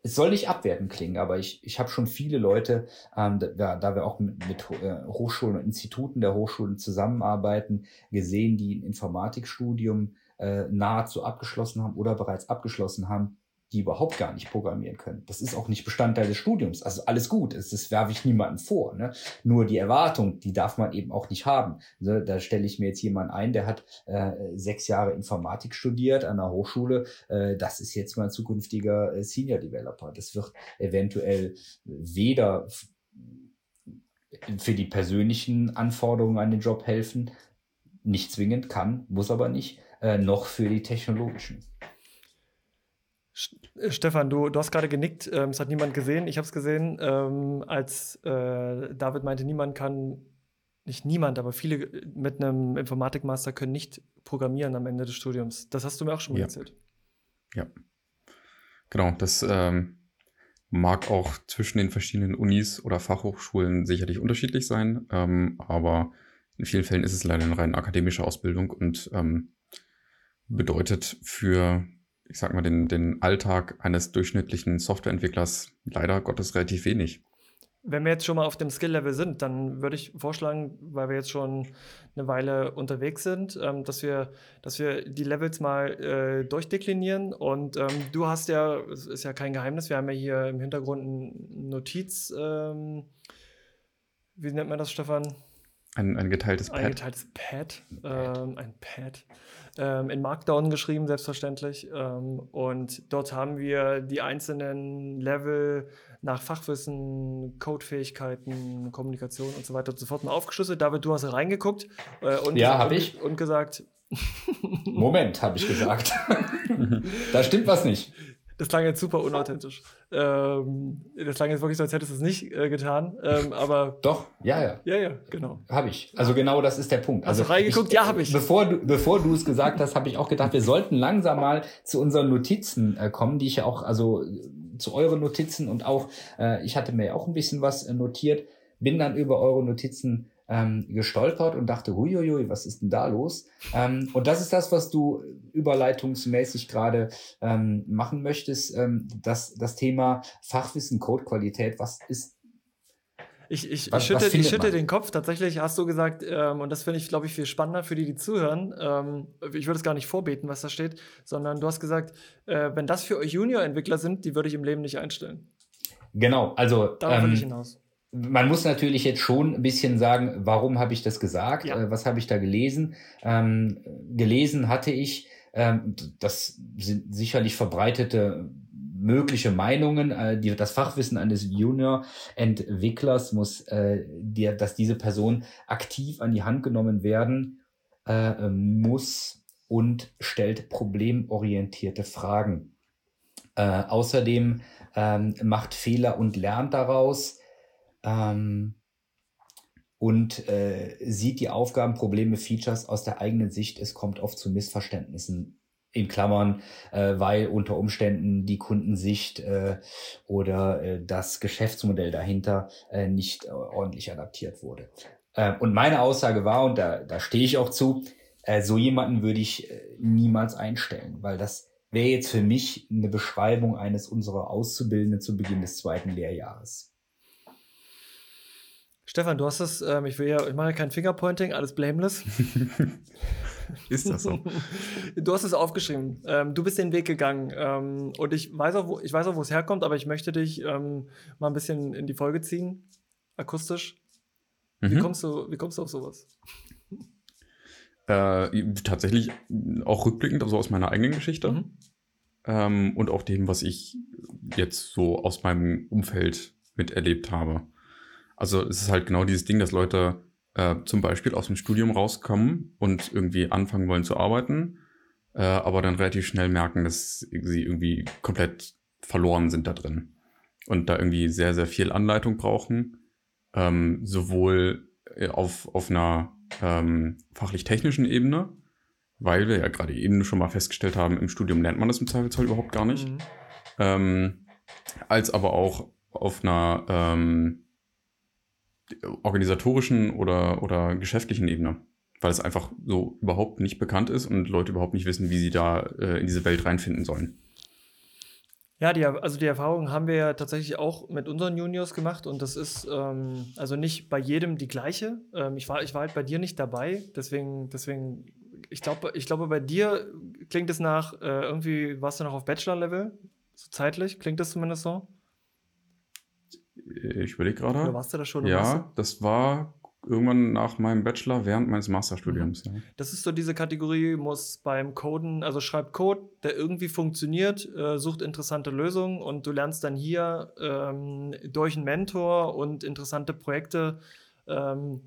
es soll nicht abwertend klingen, aber ich, ich habe schon viele Leute, ähm, da, da wir auch mit, mit äh, Hochschulen und Instituten der Hochschulen zusammenarbeiten, gesehen, die ein Informatikstudium äh, nahezu abgeschlossen haben oder bereits abgeschlossen haben, die überhaupt gar nicht programmieren können. Das ist auch nicht Bestandteil des Studiums. Also alles gut, das, werfe ich niemandem vor. Ne? Nur die Erwartung, die darf man eben auch nicht haben. Also, da stelle ich mir jetzt jemanden ein, der hat äh, sechs Jahre Informatik studiert an der Hochschule. Äh, das ist jetzt mal ein zukünftiger äh, Senior Developer. Das wird eventuell weder für die persönlichen Anforderungen an den Job helfen, nicht zwingend, kann, muss aber nicht, äh, noch für die technologischen. Stefan, du, du hast gerade genickt, ähm, es hat niemand gesehen, ich habe es gesehen, ähm, als äh, David meinte, niemand kann, nicht niemand, aber viele mit einem Informatikmaster können nicht programmieren am Ende des Studiums. Das hast du mir auch schon mal Ja. erzählt. Ja. Genau, das ähm, mag auch zwischen den verschiedenen Unis oder Fachhochschulen sicherlich unterschiedlich sein, ähm, aber in vielen Fällen ist es leider eine rein akademische Ausbildung und ähm, bedeutet für, ich sag mal, den, den Alltag eines durchschnittlichen Softwareentwicklers leider Gottes relativ wenig. Wenn wir jetzt schon mal auf dem Skill-Level sind, dann würde ich vorschlagen, weil wir jetzt schon eine Weile unterwegs sind, ähm, dass, wir, dass wir die Levels mal äh, durchdeklinieren. Und ähm, du hast ja, es ist ja kein Geheimnis, wir haben ja hier im Hintergrund ein Notiz, ähm, wie nennt man das, Stefan? Ein, ein geteiltes Pad. Eingeteiltes Pad, ähm, ein Pad, ähm, in Markdown geschrieben, selbstverständlich. Ähm, und dort haben wir die einzelnen Level nach Fachwissen, Codefähigkeiten, Kommunikation und so weiter und so fort mal aufgeschlüsselt. David, du hast reingeguckt äh, und, Ja, hab und, ich. und gesagt, Moment, habe ich gesagt. *laughs* da stimmt was nicht. Das klang jetzt super unauthentisch. Ähm, das klang jetzt wirklich so, als hättest du es nicht äh, getan. Ähm, aber Doch, ja, ja. ja, ja, genau. Habe ich. Also genau das ist der Punkt. Hast also du reingeguckt? Ja, hab ich. Bevor du, bevor du es gesagt hast, habe ich auch gedacht, wir sollten langsam mal zu unseren Notizen äh, kommen, die ich ja auch, also äh, zu euren Notizen und auch, äh, ich hatte mir ja auch ein bisschen was äh, notiert, bin dann über eure Notizen ähm, gestolpert und dachte, huiuiui, was ist denn da los? Ähm, und das ist das, was du überleitungsmäßig gerade ähm, machen möchtest, ähm, das, das Thema Fachwissen, Codequalität, was ist Ich, ich, Was- ich schütte, ich schütte den Kopf. Tatsächlich hast du gesagt, ähm, und das finde ich, glaube ich, viel spannender für die, die zuhören. Ähm, ich würde es gar nicht vorbeten, was da steht, sondern du hast gesagt, äh, wenn das für euch Junior-Entwickler sind, die würde ich im Leben nicht einstellen. Genau, also Darauf will ich ähm, hinaus. Man muss natürlich jetzt schon ein bisschen sagen, warum habe ich das gesagt? Ja. Äh, was habe ich da gelesen? Ähm, gelesen hatte ich, ähm, das sind sicherlich verbreitete mögliche Meinungen. Äh, die, das Fachwissen eines Junior-Entwicklers muss, äh, dir, dass diese Person aktiv an die Hand genommen werden äh, muss und stellt problemorientierte Fragen. Äh, außerdem ähm, macht Fehler und lernt daraus ähm, und äh, sieht die Aufgaben, Probleme, Features aus der eigenen Sicht. Es kommt oft zu Missverständnissen in Klammern, äh, weil unter Umständen die Kundensicht äh, oder äh, das Geschäftsmodell dahinter äh, nicht äh, ordentlich adaptiert wurde. Äh, und meine Aussage war, und da, da stehe ich auch zu, äh, so jemanden würde ich äh, niemals einstellen, weil das wäre jetzt für mich eine Beschreibung eines unserer Auszubildenden zu Beginn des zweiten Lehrjahres. Stefan, du hast es, ähm, ich will ja, ich mache ja kein Fingerpointing, alles blameless. *laughs* Ist das so? *laughs* Du hast es aufgeschrieben. Ähm, du bist den Weg gegangen. Ähm, und ich weiß auch, wo, ich weiß auch, wo es herkommt, aber ich möchte dich ähm, mal ein bisschen in die Folge ziehen, akustisch. Wie, Mhm. kommst du, wie kommst du auf sowas? Äh, tatsächlich auch rückblickend, also aus meiner eigenen Geschichte Mhm. ähm, und auch dem, was ich jetzt so aus meinem Umfeld miterlebt habe. Also es ist halt genau dieses Ding, dass Leute äh, zum Beispiel aus dem Studium rauskommen und irgendwie anfangen wollen zu arbeiten, äh, aber dann relativ schnell merken, dass sie irgendwie komplett verloren sind da drin und da irgendwie sehr, sehr viel Anleitung brauchen, ähm, sowohl äh, auf, auf einer ähm, fachlich-technischen Ebene, weil wir ja gerade eben schon mal festgestellt haben, im Studium lernt man das im Zweifelsfall überhaupt gar nicht, Mhm. ähm, als aber auch auf einer ähm, organisatorischen oder, oder geschäftlichen Ebene, weil es einfach so überhaupt nicht bekannt ist und Leute überhaupt nicht wissen, wie sie da äh, in diese Welt reinfinden sollen. Ja, die, also die Erfahrung haben wir ja tatsächlich auch mit unseren Juniors gemacht und das ist ähm, also nicht bei jedem die gleiche. Ähm, ich, war, ich war halt bei dir nicht dabei, deswegen, deswegen ich glaube, ich glaube, bei dir klingt es nach, äh, irgendwie warst du noch auf Bachelor-Level, so zeitlich, klingt das zumindest so? Äh, Ich überlege Oder gerade. warst du da schon? im Master? Ja, das war irgendwann nach meinem Bachelor während meines Masterstudiums. Ja. Das ist so diese Kategorie, muss beim Coden, also schreibt Code, der irgendwie funktioniert, äh, sucht interessante Lösungen und du lernst dann hier ähm, durch einen Mentor und interessante Projekte, ähm,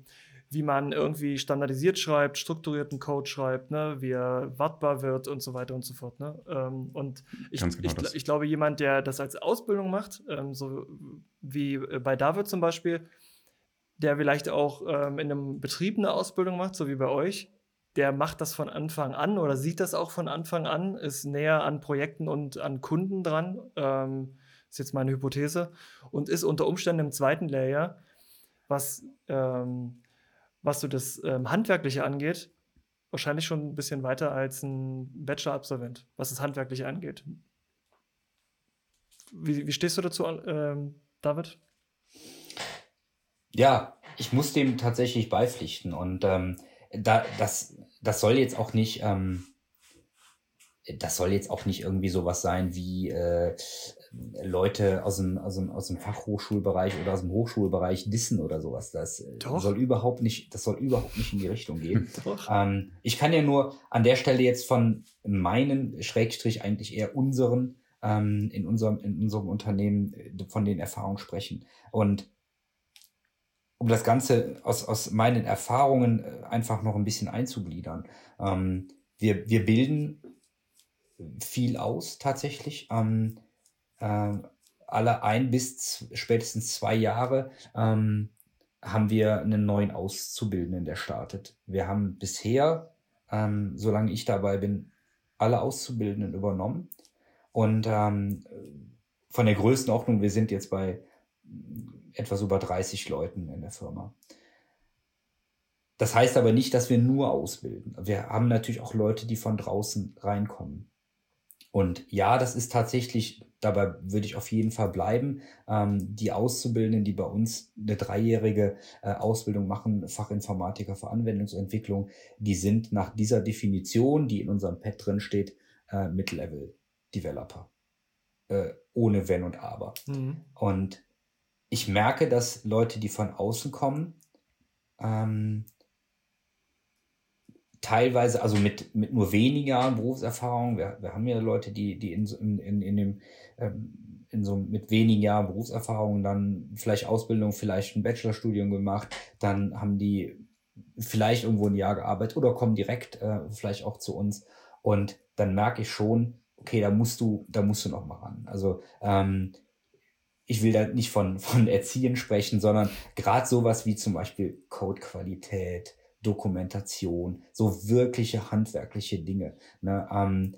wie man irgendwie standardisiert schreibt, strukturierten Code schreibt, ne, wie er wartbar wird und so weiter und so fort. Ne? Ähm, und ich, genau ich, ich, glaube, jemand, der das als Ausbildung macht, ähm, so wie bei David zum Beispiel, der vielleicht auch ähm, in einem Betrieb eine Ausbildung macht, so wie bei euch, der macht das von Anfang an oder sieht das auch von Anfang an, ist näher an Projekten und an Kunden dran, ähm, ist jetzt meine Hypothese, und ist unter Umständen im zweiten Layer, was, ähm, was so das ähm, Handwerkliche angeht, wahrscheinlich schon ein bisschen weiter als ein Bachelor-Absolvent, was das Handwerkliche angeht. Wie, wie stehst du dazu, ähm, David? Ja, ich muss dem tatsächlich beipflichten und ähm, da, das, das soll jetzt auch nicht, ähm, das soll jetzt auch nicht irgendwie sowas sein wie äh, Leute aus dem, aus, dem, aus dem Fachhochschulbereich oder aus dem Hochschulbereich dissen oder sowas. Das äh, Doch. soll überhaupt nicht, das soll überhaupt nicht in die Richtung gehen. *laughs* ähm, ich kann ja nur an der Stelle jetzt von meinen, Schrägstrich eigentlich eher unseren, ähm, in unserem, in unserem Unternehmen äh, von den Erfahrungen sprechen. Und um das Ganze aus, aus meinen Erfahrungen äh, einfach noch ein bisschen einzugliedern. Ähm, wir, wir bilden viel aus tatsächlich. Ähm, äh, alle ein bis spätestens zwei Jahre ähm, haben wir einen neuen Auszubildenden, der startet. Wir haben bisher, ähm, solange ich dabei bin, alle Auszubildenden übernommen. Und ähm, von der Größenordnung, wir sind jetzt bei etwas über 30 Leuten in der Firma. Das heißt aber nicht, dass wir nur ausbilden. Wir haben natürlich auch Leute, die von draußen reinkommen. Und ja, das ist tatsächlich, dabei würde ich auf jeden Fall bleiben. Ähm, die Auszubildenden, die bei uns eine dreijährige äh, Ausbildung machen, Fachinformatiker für Anwendungsentwicklung, die sind nach dieser Definition, die in unserem Pad drin steht, äh, Mid-Level Developer. Äh, ohne Wenn und Aber. Mhm. Und ich merke, dass Leute, die von außen kommen, ähm, teilweise, also mit, mit nur weniger Berufserfahrung, wir, wir haben ja Leute, die, die in, in, in, dem, ähm, in so mit wenigen Jahren Berufserfahrung dann vielleicht Ausbildung, vielleicht ein Bachelorstudium gemacht, dann haben die vielleicht irgendwo ein Jahr gearbeitet oder kommen direkt äh, vielleicht auch zu uns. Und dann merke ich schon, okay, da musst du, da musst du noch mal ran. Also ähm, ich will da nicht von, von Erziehen sprechen, sondern gerade sowas wie zum Beispiel Codequalität, Dokumentation, so wirkliche handwerkliche Dinge. Ne? Ähm,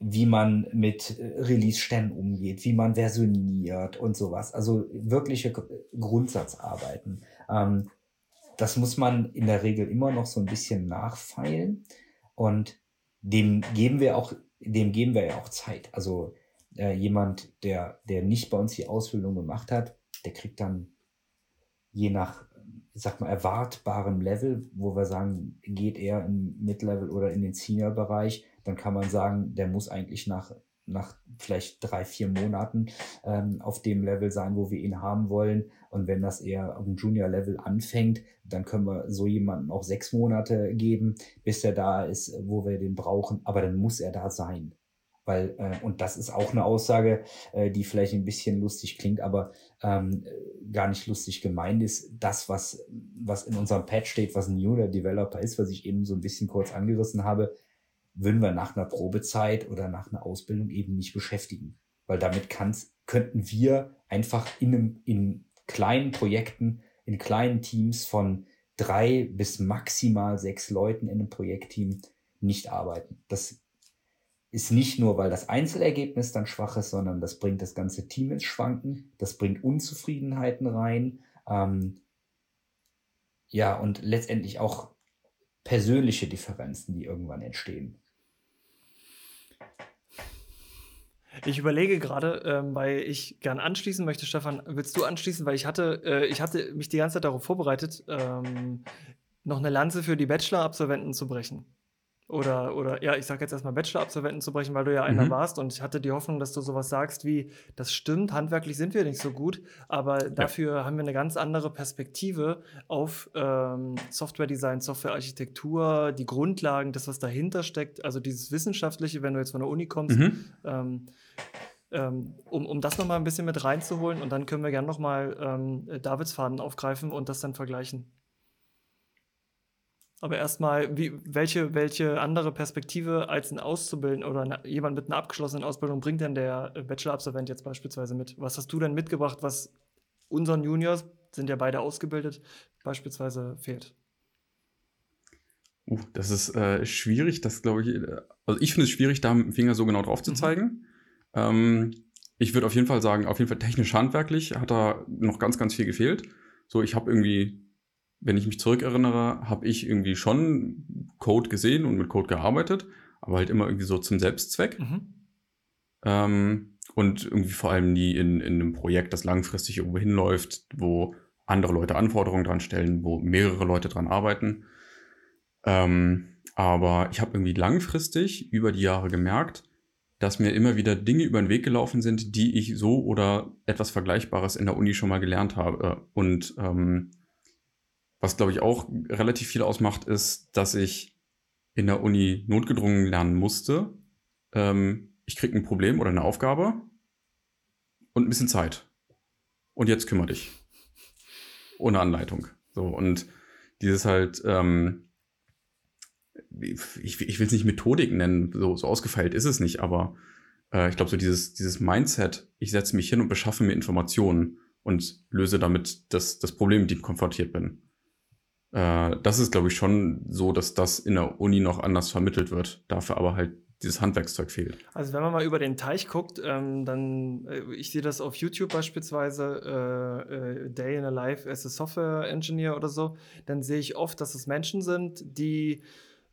wie man mit Release-Ständen umgeht, wie man versioniert und sowas. Also wirkliche Grundsatzarbeiten. Ähm, das muss man in der Regel immer noch so ein bisschen nachfeilen und dem geben wir auch, dem geben wir ja auch Zeit. Also äh, jemand, der, der nicht bei uns die Ausbildung gemacht hat, der kriegt dann je nach, ich sag mal, erwartbarem Level, wo wir sagen, geht er im Mid-Level oder in den Senior-Bereich, dann kann man sagen, der muss eigentlich nach, nach vielleicht drei, vier Monaten ähm, auf dem Level sein, wo wir ihn haben wollen. Und wenn das eher auf dem Junior-Level anfängt, dann können wir so jemanden auch sechs Monate geben, bis er da ist, wo wir den brauchen. Aber dann muss er da sein. Weil, äh, und das ist auch eine Aussage, äh, die vielleicht ein bisschen lustig klingt, aber ähm, gar nicht lustig gemeint ist. Das, was, was in unserem Patch steht, was ein Junior Developer ist, was ich eben so ein bisschen kurz angerissen habe, würden wir nach einer Probezeit oder nach einer Ausbildung eben nicht beschäftigen. Weil damit kann's, könnten wir einfach in, einem, in kleinen Projekten, in kleinen Teams von drei bis maximal sechs Leuten in einem Projektteam nicht arbeiten. Das ist nicht nur, weil das Einzelergebnis dann schwach ist, sondern das bringt das ganze Team ins Schwanken, das bringt Unzufriedenheiten rein. Ähm, ja, und letztendlich auch persönliche Differenzen, die irgendwann entstehen. Ich überlege gerade, ähm, weil ich gern anschließen möchte, Stefan, willst du anschließen? Weil ich hatte, äh, ich hatte mich die ganze Zeit darauf vorbereitet, ähm, noch eine Lanze für die Bachelor-Absolventen zu brechen oder, oder ja, ich sage jetzt erstmal Bachelor-Absolventen zu brechen, weil du ja einer mhm. warst und ich hatte die Hoffnung, dass du sowas sagst wie, das stimmt, handwerklich sind wir nicht so gut, aber ja. dafür haben wir eine ganz andere Perspektive auf ähm, Software-Design, Software-Architektur, die Grundlagen, das, was dahinter steckt, also dieses Wissenschaftliche, wenn du jetzt von der Uni kommst, mhm. ähm, ähm, um, um das nochmal ein bisschen mit reinzuholen und dann können wir gerne nochmal ähm, Davids Faden aufgreifen und das dann vergleichen. Aber erstmal, welche, welche andere Perspektive als ein Auszubildender oder eine, jemand mit einer abgeschlossenen Ausbildung bringt denn der Bachelor-Absolvent jetzt beispielsweise mit? Was hast du denn mitgebracht, was unseren Juniors, sind ja beide ausgebildet, beispielsweise fehlt? Uh, das ist äh, schwierig, das glaube ich, äh, also ich finde es schwierig, da mit dem Finger so genau drauf zu mhm. zeigen. Mhm. Ähm, ich würde auf jeden Fall sagen, auf jeden Fall technisch-handwerklich hat da noch ganz, ganz viel gefehlt. So, ich habe irgendwie, wenn ich mich zurückerinnere, habe ich irgendwie schon Code gesehen und mit Code gearbeitet, aber halt immer irgendwie so zum Selbstzweck. Mhm. Ähm, und irgendwie vor allem nie in, in einem Projekt, das langfristig irgendwo hinläuft, wo andere Leute Anforderungen dran stellen, wo mehrere Leute dran arbeiten. Ähm, aber ich habe irgendwie langfristig über die Jahre gemerkt, dass mir immer wieder Dinge über den Weg gelaufen sind, die ich so oder etwas Vergleichbares in der Uni schon mal gelernt habe. Und ähm, was, glaube ich, auch relativ viel ausmacht, ist, dass ich in der Uni notgedrungen lernen musste. Ähm, ich kriege ein Problem oder eine Aufgabe und ein bisschen Zeit. Und jetzt kümmere dich. Ohne Anleitung. So, und dieses halt, ähm, ich, ich will es nicht Methodik nennen, so, so ausgefeilt ist es nicht, aber äh, ich glaube, so dieses, dieses Mindset, ich setze mich hin und beschaffe mir Informationen und löse damit das, das Problem, mit dem ich konfrontiert bin. Äh, das ist, glaube ich, schon so, dass das in der Uni noch anders vermittelt wird, dafür aber halt dieses Handwerkszeug fehlt. Also wenn man mal über den Teich guckt, ähm, dann, äh, ich sehe das auf YouTube beispielsweise, äh, äh, Day in a Life as a Software Engineer oder so, dann sehe ich oft, dass es Menschen sind, die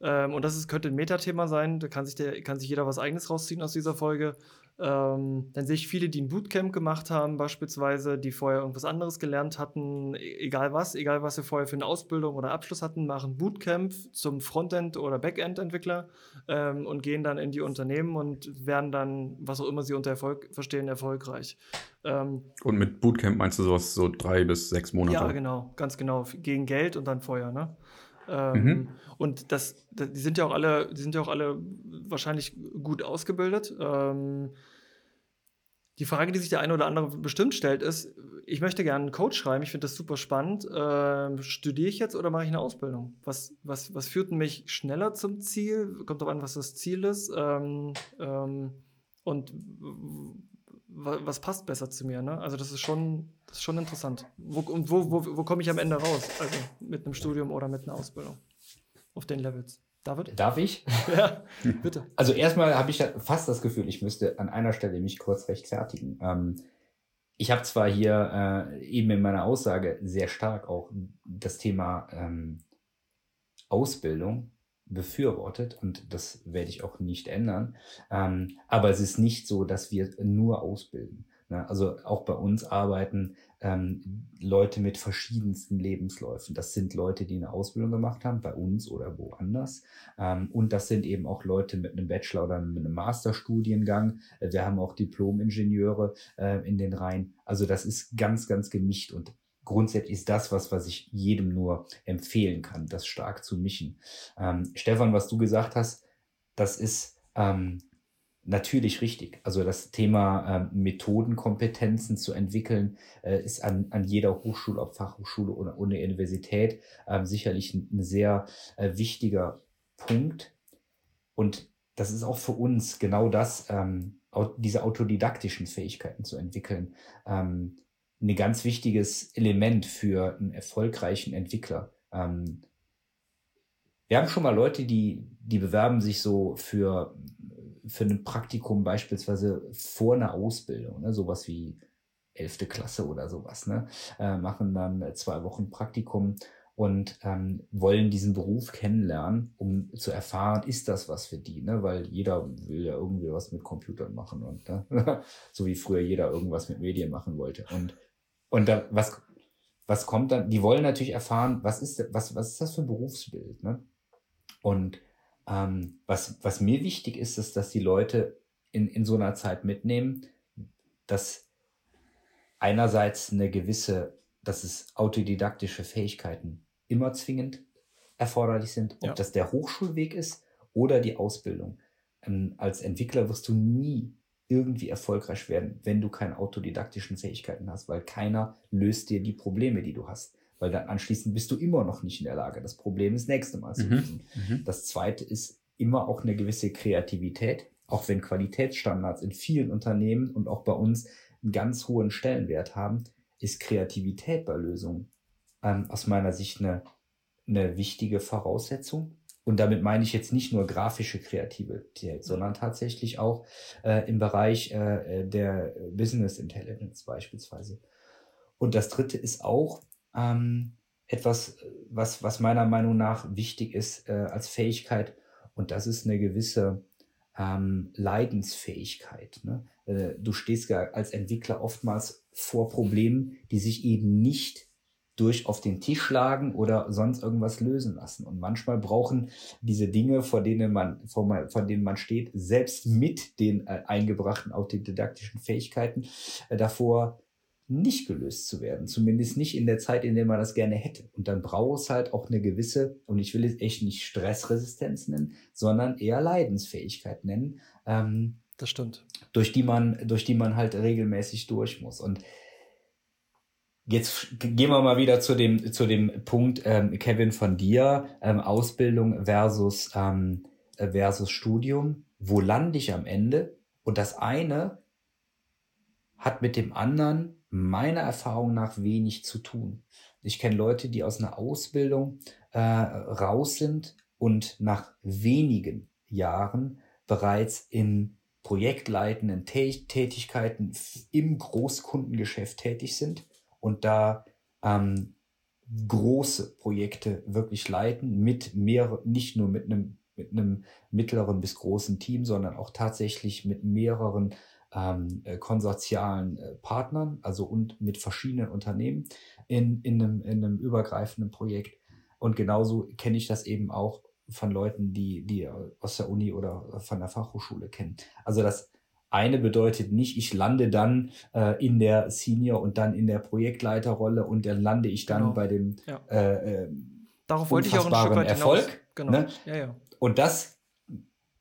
ähm, und das ist, könnte ein Metathema sein, da kann sich, der, kann sich jeder was Eigenes rausziehen aus dieser Folge. Ähm, dann sehe ich viele, die ein Bootcamp gemacht haben, beispielsweise, die vorher irgendwas anderes gelernt hatten, e-, egal was, egal was sie vorher für eine Ausbildung oder Abschluss hatten, machen Bootcamp zum Frontend- oder Backend-Entwickler ähm, und gehen dann in die Unternehmen und werden dann, was auch immer sie unter Erfolg verstehen, erfolgreich. Ähm, und mit Bootcamp meinst du sowas so drei bis sechs Monate? Ja, genau, ganz genau. Gegen Geld und dann Feuer, ne? Ähm, mhm. Und das, die sind ja auch alle, die sind ja auch alle wahrscheinlich gut ausgebildet. Ähm, die Frage, die sich der eine oder andere bestimmt stellt, ist: Ich möchte gerne einen Coach schreiben, ich finde das super spannend. Ähm, studiere ich jetzt oder mache ich eine Ausbildung? Was, was, was führt mich schneller zum Ziel? Kommt darauf an, was das Ziel ist. Ähm, ähm, und was passt besser zu mir. Ne? Also das ist schon, das ist schon interessant. Wo, und wo, wo, wo komme ich am Ende raus? Also mit einem Studium oder mit einer Ausbildung auf den Levels. David? Darf ich? *laughs* Ja, bitte. Also erstmal habe ich fast das Gefühl, ich müsste an einer Stelle mich kurz rechtfertigen. Ähm, ich habe zwar hier äh, eben in meiner Aussage sehr stark auch das Thema ähm, Ausbildung befürwortet und das werde ich auch nicht ändern. Ähm, aber es ist nicht so, dass wir nur ausbilden. Ne? Also auch bei uns arbeiten ähm, Leute mit verschiedensten Lebensläufen. Das sind Leute, die eine Ausbildung gemacht haben, bei uns oder woanders. Ähm, und das sind eben auch Leute mit einem Bachelor oder mit einem Masterstudiengang. Wir haben auch Diplom-Ingenieure äh, in den Reihen. Also das ist ganz, ganz gemischt und grundsätzlich ist das was, was ich jedem nur empfehlen kann, das stark zu mischen. Ähm, Stefan, was du gesagt hast, das ist ähm, natürlich richtig. Also das Thema ähm, Methodenkompetenzen zu entwickeln, äh, ist an, an jeder Hochschule, ob Fachhochschule oder Universität, äh, sicherlich ein, ein sehr äh, wichtiger Punkt. Und das ist auch für uns genau das, ähm, diese autodidaktischen Fähigkeiten zu entwickeln. Ähm, ein ganz wichtiges Element für einen erfolgreichen Entwickler. Ähm, wir haben schon mal Leute, die, die bewerben sich so für, für ein Praktikum beispielsweise vor einer Ausbildung, ne? sowas wie elfte Klasse oder sowas, ne? Äh, machen dann zwei Wochen Praktikum und ähm, wollen diesen Beruf kennenlernen, um zu erfahren, ist das was für die, ne? Weil jeder will ja irgendwie was mit Computern machen und ne? *laughs* so wie früher jeder irgendwas mit Medien machen wollte. Und und da, was, was kommt dann? Die wollen natürlich erfahren, was ist, was, was ist das für ein Berufsbild? Ne? Und ähm, was, was mir wichtig ist, ist, dass die Leute in, in so einer Zeit mitnehmen, dass einerseits eine gewisse, dass es autodidaktische Fähigkeiten immer zwingend erforderlich sind, ob ja. das der Hochschulweg ist oder die Ausbildung. Ähm, als Entwickler wirst du nie irgendwie erfolgreich werden, wenn du keine autodidaktischen Fähigkeiten hast, weil keiner löst dir die Probleme, die du hast. Weil dann anschließend bist du immer noch nicht in der Lage, das Problem das nächste Mal zu Mhm. lösen. Mhm. Das zweite ist immer auch eine gewisse Kreativität, auch wenn Qualitätsstandards in vielen Unternehmen und auch bei uns einen ganz hohen Stellenwert haben, ist Kreativität bei Lösungen ähm, aus meiner Sicht eine, eine wichtige Voraussetzung. Und damit meine ich jetzt nicht nur grafische Kreativität, sondern tatsächlich auch äh, im Bereich äh, der Business Intelligence beispielsweise. Und das dritte ist auch ähm, etwas, was, was meiner Meinung nach wichtig ist äh, als Fähigkeit. Und das ist eine gewisse ähm, Leidensfähigkeit. Ne? Äh, du stehst ja als Entwickler oftmals vor Problemen, die sich eben nicht durch auf den Tisch schlagen oder sonst irgendwas lösen lassen. Und manchmal brauchen diese Dinge, vor denen man, vor, vor denen man steht, selbst mit den äh, eingebrachten autodidaktischen Fähigkeiten äh, davor nicht gelöst zu werden. Zumindest nicht in der Zeit, in der man das gerne hätte. Und dann braucht es halt auch eine gewisse, und ich will es echt nicht Stressresistenz nennen, sondern eher Leidensfähigkeit nennen, ähm, Das stimmt. durch die man, durch die man halt regelmäßig durch muss. Und jetzt gehen wir mal wieder zu dem, zu dem Punkt, ähm, Kevin, von dir, ähm, Ausbildung versus, ähm, äh, versus Studium. Wo lande ich am Ende? Und das eine hat mit dem anderen meiner Erfahrung nach wenig zu tun. Ich kenne Leute, die aus einer Ausbildung äh, raus sind und nach wenigen Jahren bereits in projektleitenden Tä- Tätigkeiten im Großkundengeschäft tätig sind und da ähm, große Projekte wirklich leiten mit mehr, nicht nur mit einem mit einem mittleren bis großen Team, sondern auch tatsächlich mit mehreren ähm, äh, konsortialen äh, Partnern, also und mit verschiedenen Unternehmen in, in, einem, in einem übergreifenden Projekt. Und genauso kenne ich das eben auch von Leuten, die, die aus der Uni oder von der Fachhochschule kennen. Also das eine bedeutet nicht, ich lande dann äh, in der Senior und dann in der Projektleiterrolle und dann lande ich dann Genau. bei dem Ja. äh, äh, Darauf wollte ich auch ein Stück weit hinaus. Erfolg, Genau. ne? Ja, ja. und das,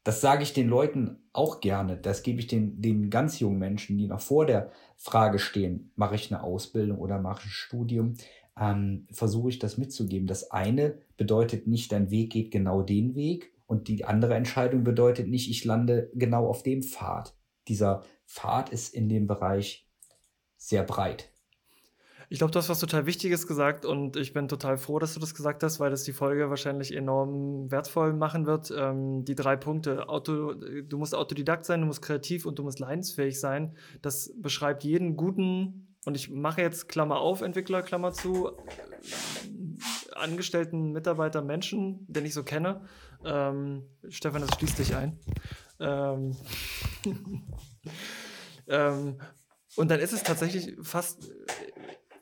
das sage ich den Leuten auch gerne. Das gebe ich den, den ganz jungen Menschen, die noch vor der Frage stehen, mache ich eine Ausbildung oder mache ich ein Studium, ähm, versuche ich das mitzugeben. Das eine bedeutet nicht, dein Weg geht genau den Weg und die andere Entscheidung bedeutet nicht, ich lande genau auf dem Pfad. Dieser Pfad ist in dem Bereich sehr breit. Ich glaube, du hast was total Wichtiges gesagt und ich bin total froh, dass du das gesagt hast, weil das die Folge wahrscheinlich enorm wertvoll machen wird. Ähm, die drei Punkte, Auto, du musst Autodidakt sein, du musst kreativ und du musst leidensfähig sein. Das beschreibt jeden guten, und ich mache jetzt Klammer auf, Entwickler, Klammer zu, angestellten Mitarbeiter, Menschen, den ich so kenne. Ähm, Stefan, das schließt dich ein. Ähm, *laughs* ähm, und dann ist es tatsächlich fast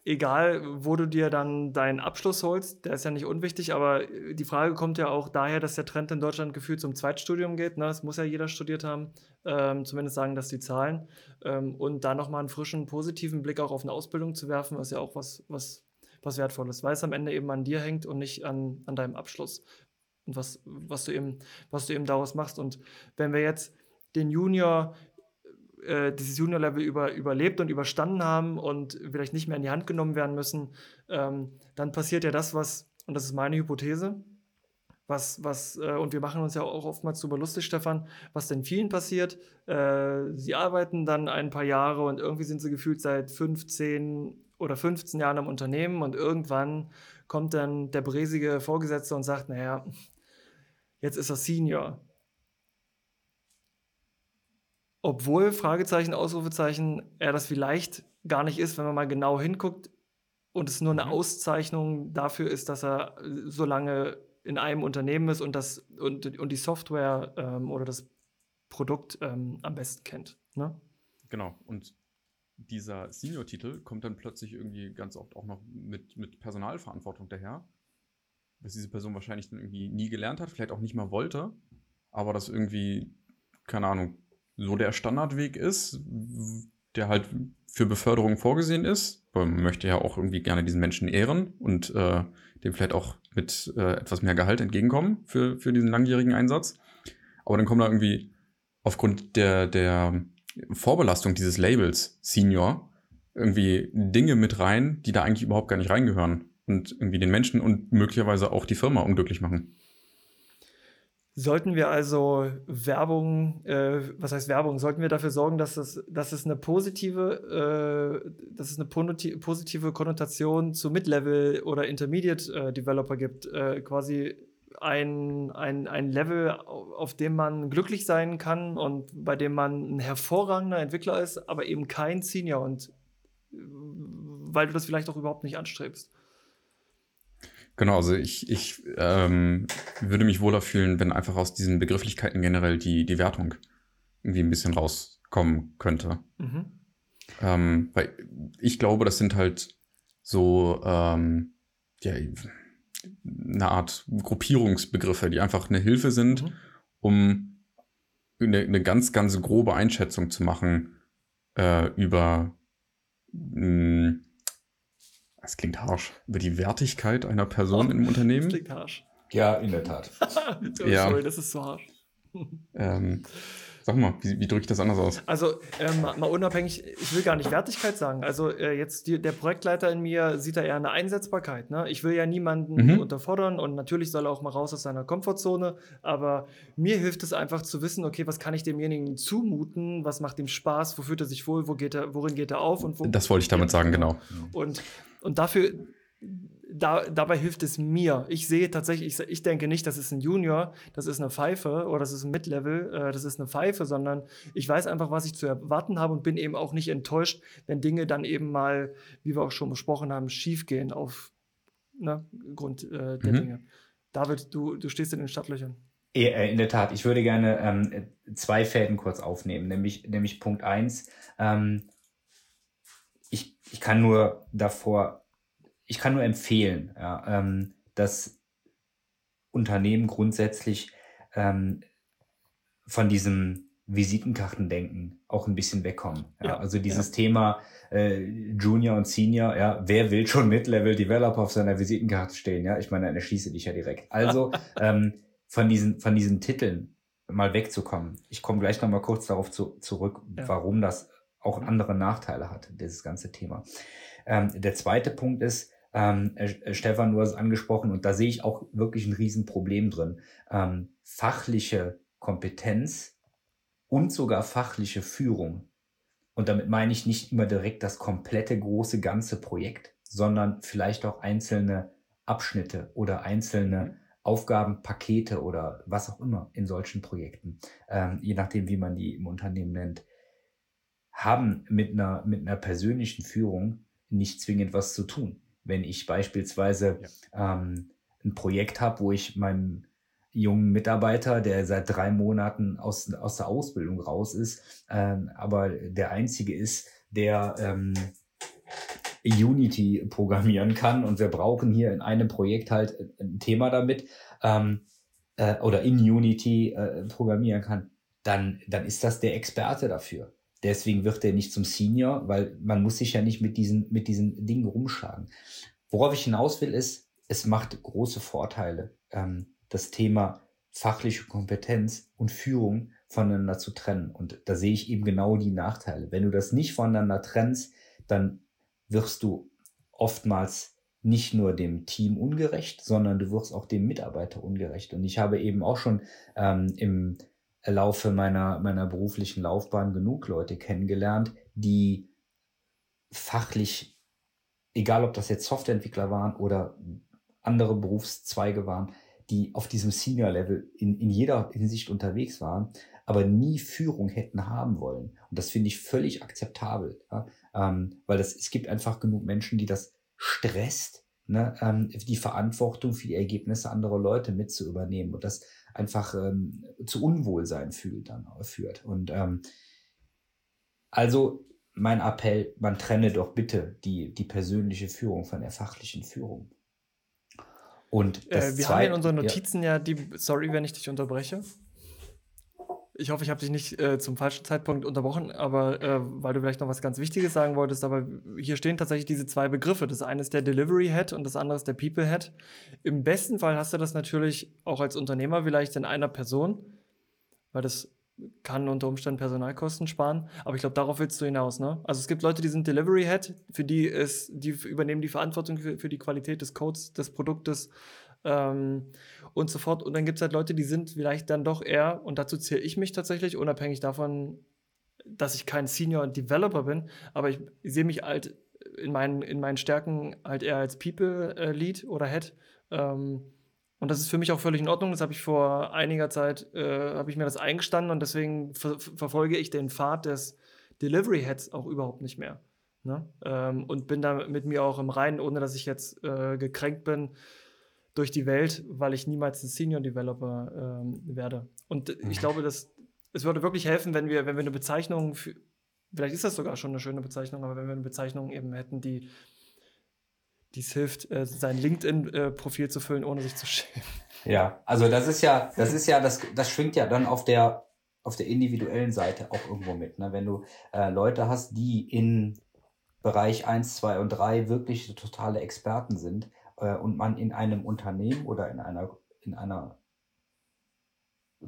egal, wo du dir dann deinen Abschluss holst, der ist ja nicht unwichtig, aber äh, die Frage kommt ja auch daher, dass der Trend in Deutschland gefühlt zum Zweitstudium geht. Ne? Das muss ja jeder studiert haben, ähm, zumindest sagen das die Zahlen. Ähm, und da nochmal einen frischen, positiven Blick auch auf eine Ausbildung zu werfen, ist ja auch was, was, was Wertvolles, weil es am Ende eben an dir hängt und nicht an, an deinem Abschluss. Und was, was, du eben, was du eben daraus machst. Und wenn wir jetzt den Junior äh, dieses Junior-Level über, überlebt und überstanden haben und vielleicht nicht mehr in die Hand genommen werden müssen, ähm, dann passiert ja das, was, und das ist meine Hypothese, was, was, äh, und wir machen uns ja auch oftmals darüber lustig, Stefan, was denn vielen passiert. Äh, sie arbeiten dann ein paar Jahre und irgendwie sind sie gefühlt seit 15 oder 15 Jahren im Unternehmen und irgendwann kommt dann der bräsige Vorgesetzte und sagt, naja, jetzt ist er Senior obwohl, Fragezeichen, Ausrufezeichen, er das vielleicht gar nicht ist, wenn man mal genau hinguckt und es nur eine Mhm. Auszeichnung dafür ist, dass er so lange in einem Unternehmen ist und, das, und, und die Software ähm, oder das Produkt ähm, am besten kennt. Ne? Genau. Und dieser Senior-Titel kommt dann plötzlich irgendwie ganz oft auch noch mit, mit Personalverantwortung daher, was diese Person wahrscheinlich dann irgendwie nie gelernt hat, vielleicht auch nicht mal wollte, aber das irgendwie, keine Ahnung, so der Standardweg ist, der halt für Beförderung vorgesehen ist. Man möchte ja auch irgendwie gerne diesen Menschen ehren und äh, dem vielleicht auch mit äh, etwas mehr Gehalt entgegenkommen für, für diesen langjährigen Einsatz. Aber dann kommen da irgendwie aufgrund der, der Vorbelastung dieses Labels Senior irgendwie Dinge mit rein, die da eigentlich überhaupt gar nicht reingehören. und irgendwie den Menschen und möglicherweise auch die Firma unglücklich machen. Sollten wir also Werbung, äh, was heißt Werbung, sollten wir dafür sorgen, dass es, dass es eine positive, äh, dass es eine positive Konnotation zu Mid-Level oder Intermediate äh, Developer gibt, äh, quasi ein, ein, ein Level, auf dem man glücklich sein kann und bei dem man ein hervorragender Entwickler ist, aber eben kein Senior und äh, weil du das vielleicht auch überhaupt nicht anstrebst. Genau, also ich, ich ähm, würde mich wohler fühlen, wenn einfach aus diesen Begrifflichkeiten generell die, die Wertung irgendwie ein bisschen rauskommen könnte. Mhm. Ähm, weil ich glaube, das sind halt so ähm, ja, eine Art Gruppierungsbegriffe, die einfach eine Hilfe sind, mhm. um eine, eine, ganz, ganz grobe Einschätzung zu machen äh, über mh, hm, das klingt harsch. Über die Wertigkeit einer Person oh, im Unternehmen. Das klingt harsch. Ja, in der Tat. *laughs* ja. Sorry, das ist so harsch. ähm, sag mal, wie, wie drücke ich das anders aus? Also, ähm, mal unabhängig, ich will gar nicht Wertigkeit sagen. Also, äh, jetzt die, der Projektleiter in mir sieht da eher eine Einsetzbarkeit. Ne? Ich will ja niemanden mhm. unterfordern und natürlich soll er auch mal raus aus seiner Komfortzone. Aber mir hilft es einfach zu wissen, okay, was kann ich demjenigen zumuten? Was macht ihm Spaß? Wo fühlt er sich wohl? Wo geht er, worin geht er auf? Und wo das wollte ich damit sagen, genau. Und und dafür, da, dabei hilft es mir. Ich sehe tatsächlich, ich, ich, denke nicht, das ist ein Junior, das ist eine Pfeife oder das ist ein Mid-Level, äh, das ist eine Pfeife, sondern ich weiß einfach, was ich zu erwarten habe und bin eben auch nicht enttäuscht, wenn Dinge dann eben mal, wie wir auch schon besprochen haben, schiefgehen auf ne, Grund äh, der mhm. Dinge. David, du, du stehst in den Stadtlöchern. Äh, in der Tat, ich würde gerne ähm, zwei Fäden kurz aufnehmen, nämlich, nämlich Punkt eins. Ähm, ich, ich kann nur davor, ich kann nur empfehlen, ja, ähm, dass Unternehmen grundsätzlich ähm, von diesem Visitenkartendenken auch ein bisschen wegkommen. Ja, ja also dieses ja. Thema äh, Junior und Senior, ja, wer will schon Mid-Level Developer auf seiner Visitenkarte stehen? Ja, ich meine, dann erschließe dich ja direkt. Also *laughs* ähm, von diesen von diesen Titeln mal wegzukommen. Ich komme gleich noch mal kurz darauf zu, zurück, ja. warum das auch andere Nachteile hat, dieses ganze Thema. Ähm, der zweite Punkt ist, ähm, äh, Stefan, du hast es angesprochen, und da sehe ich auch wirklich ein Riesenproblem drin. Ähm, fachliche Kompetenz und sogar fachliche Führung. Und damit meine ich nicht immer direkt das komplette große ganze Projekt, sondern vielleicht auch einzelne Abschnitte oder einzelne Aufgabenpakete oder was auch immer in solchen Projekten, ähm, je nachdem, wie man die im Unternehmen nennt haben mit einer, mit einer persönlichen Führung nicht zwingend was zu tun. Wenn ich beispielsweise ja. ähm, ein Projekt habe, wo ich meinem jungen Mitarbeiter, der seit drei Monaten aus, aus der Ausbildung raus ist, ähm, aber der einzige ist, der ähm, Unity programmieren kann und wir brauchen hier in einem Projekt halt ein Thema damit ähm, äh, oder in Unity äh, programmieren kann, dann, dann ist das der Experte dafür. Deswegen wird er nicht zum Senior, weil man muss sich ja nicht mit diesen, mit diesen Dingen rumschlagen. Worauf ich hinaus will, ist, es macht große Vorteile, ähm, das Thema fachliche Kompetenz und Führung voneinander zu trennen. Und da sehe ich eben genau die Nachteile. Wenn du das nicht voneinander trennst, dann wirst du oftmals nicht nur dem Team ungerecht, sondern du wirst auch dem Mitarbeiter ungerecht. Und ich habe eben auch schon ähm, im Laufe meiner, meiner beruflichen Laufbahn genug Leute kennengelernt, die fachlich, egal ob das jetzt Softwareentwickler waren oder andere Berufszweige waren, die auf diesem Senior-Level in, in jeder Hinsicht unterwegs waren, aber nie Führung hätten haben wollen. Und das finde ich völlig akzeptabel, ja? ähm, weil das, es gibt einfach genug Menschen, die das stresst, ne? ähm, die Verantwortung für die Ergebnisse anderer Leute mit zu übernehmen. Und das einfach ähm, zu Unwohlsein fühlt dann führt. Und ähm, also mein Appell, man trenne doch bitte die, die persönliche Führung von der fachlichen Führung. Und äh, wir haben in unseren Notizen ja, ja die, sorry, wenn ich dich unterbreche. Ich hoffe, ich habe dich nicht äh, zum falschen Zeitpunkt unterbrochen, aber äh, weil du vielleicht noch was ganz Wichtiges sagen wolltest, aber hier stehen tatsächlich diese zwei Begriffe. Das eine ist der Delivery Head und das andere ist der People Head. Im besten Fall hast du das natürlich auch als Unternehmer vielleicht in einer Person, weil das kann unter Umständen Personalkosten sparen. Aber ich glaube, darauf willst du hinaus, ne? Also es gibt Leute, die sind Delivery Head, für die ist, die übernehmen die Verantwortung für, für die Qualität des Codes, des Produktes ähm, und so fort. Und dann gibt es halt Leute, die sind vielleicht dann doch eher, und dazu zähle ich mich tatsächlich, unabhängig davon, dass ich kein Senior Developer bin, aber ich, sehe mich halt in meinen, in meinen Stärken halt eher als People äh, Lead oder Head. Ähm, und das ist für mich auch völlig in Ordnung. Das habe ich vor einiger Zeit, äh, habe ich mir das eingestanden und deswegen ver verfolge ich den Pfad des Delivery Heads auch überhaupt nicht mehr. Ne? Ähm, und bin da mit mir auch im Reinen, ohne dass ich jetzt äh, gekränkt bin durch die Welt, weil ich niemals ein Senior Developer ähm, werde. Und ich mhm. glaube, dass es würde wirklich helfen, wenn wir, wenn wir eine Bezeichnung, für, vielleicht ist das sogar schon eine schöne Bezeichnung, aber wenn wir eine Bezeichnung eben hätten, die die es hilft, äh, sein LinkedIn-Profil äh, zu füllen, ohne sich zu schämen. Ja, also das ist ja, das ist ja, das, das schwingt ja dann auf der auf der individuellen Seite auch irgendwo mit. Ne? Wenn du äh, Leute hast, die in Bereich 1, 2 und 3 wirklich totale Experten sind äh, und man in einem Unternehmen oder in einer, in einer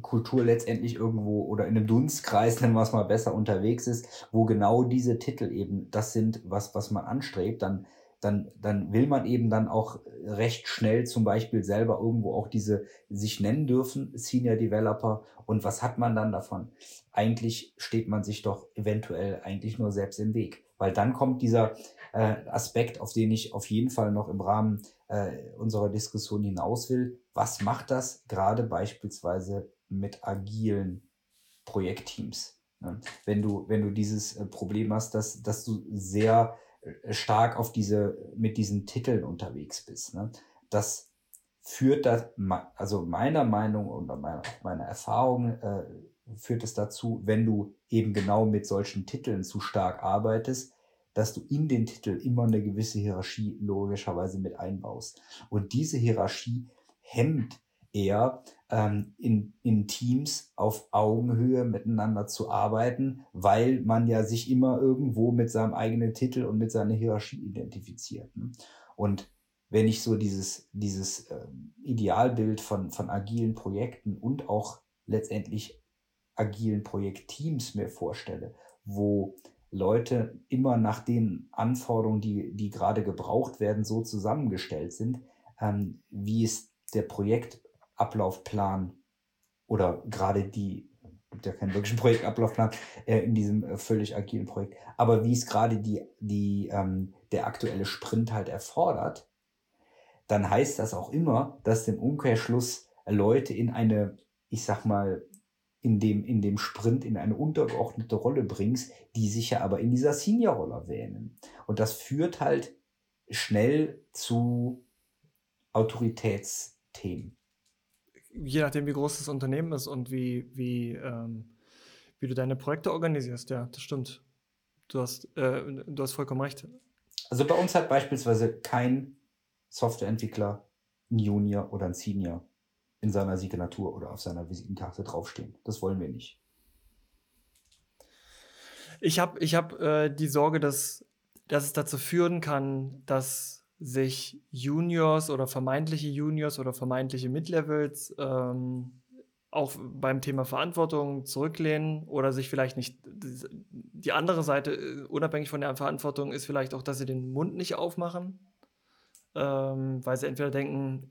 Kultur letztendlich irgendwo oder in einem Dunstkreis, *laughs* nennen wir es mal besser, unterwegs ist, wo genau diese Titel eben das sind, was, was man anstrebt, dann dann, dann will man eben dann auch recht schnell zum Beispiel selber irgendwo auch diese sich nennen dürfen, Senior Developer. Und was hat man dann davon? Eigentlich steht man sich doch eventuell eigentlich nur selbst im Weg. Weil dann kommt dieser äh, Aspekt, auf den ich auf jeden Fall noch im Rahmen äh, unserer Diskussion hinaus will. Was macht das gerade beispielsweise mit agilen Projektteams? Ne? Wenn du, wenn du dieses äh, Problem hast, dass, dass du sehr äh, stark auf diese, mit diesen Titeln unterwegs bist. Ne? Das führt da, also meiner Meinung und meiner, meiner Erfahrung äh, führt es dazu, wenn du eben genau mit solchen Titeln zu stark arbeitest, dass du in den Titel immer eine gewisse Hierarchie logischerweise mit einbaust. Und diese Hierarchie hemmt eher ähm, in, in Teams auf Augenhöhe miteinander zu arbeiten, weil man ja sich immer irgendwo mit seinem eigenen Titel und mit seiner Hierarchie identifiziert. Ne? Und wenn ich so dieses, dieses äh, Idealbild von, von agilen Projekten und auch letztendlich agilen Projektteams mir vorstelle, wo Leute immer nach den Anforderungen, die, die gerade gebraucht werden, so zusammengestellt sind, ähm, wie es der Projekt Ablaufplan oder gerade die, gibt ja keinen wirklichen *laughs* Projektablaufplan äh, in diesem äh, völlig agilen Projekt, aber wie es gerade die, die, ähm, der aktuelle Sprint halt erfordert, dann heißt das auch immer, dass im Umkehrschluss Leute in eine, ich sag mal, in dem, in dem Sprint in eine untergeordnete Rolle bringst, die sich ja aber in dieser Senior-Rolle wähnen. Und das führt halt schnell zu Autoritätsthemen je nachdem, wie groß das Unternehmen ist und wie, wie, ähm, wie du deine Projekte organisierst, ja, das stimmt. Du hast, äh, du hast vollkommen recht. Also bei uns hat beispielsweise kein Softwareentwickler ein Junior oder ein Senior in seiner Signatur oder auf seiner Visitenkarte draufstehen. Das wollen wir nicht. Ich habe ich hab, äh, die Sorge, dass, dass es dazu führen kann, dass sich Juniors oder vermeintliche Juniors oder vermeintliche Midlevels ähm, auch beim Thema Verantwortung zurücklehnen oder sich vielleicht nicht. Die andere Seite, äh, unabhängig von der Verantwortung, ist vielleicht auch, dass sie den Mund nicht aufmachen, ähm, weil sie entweder denken,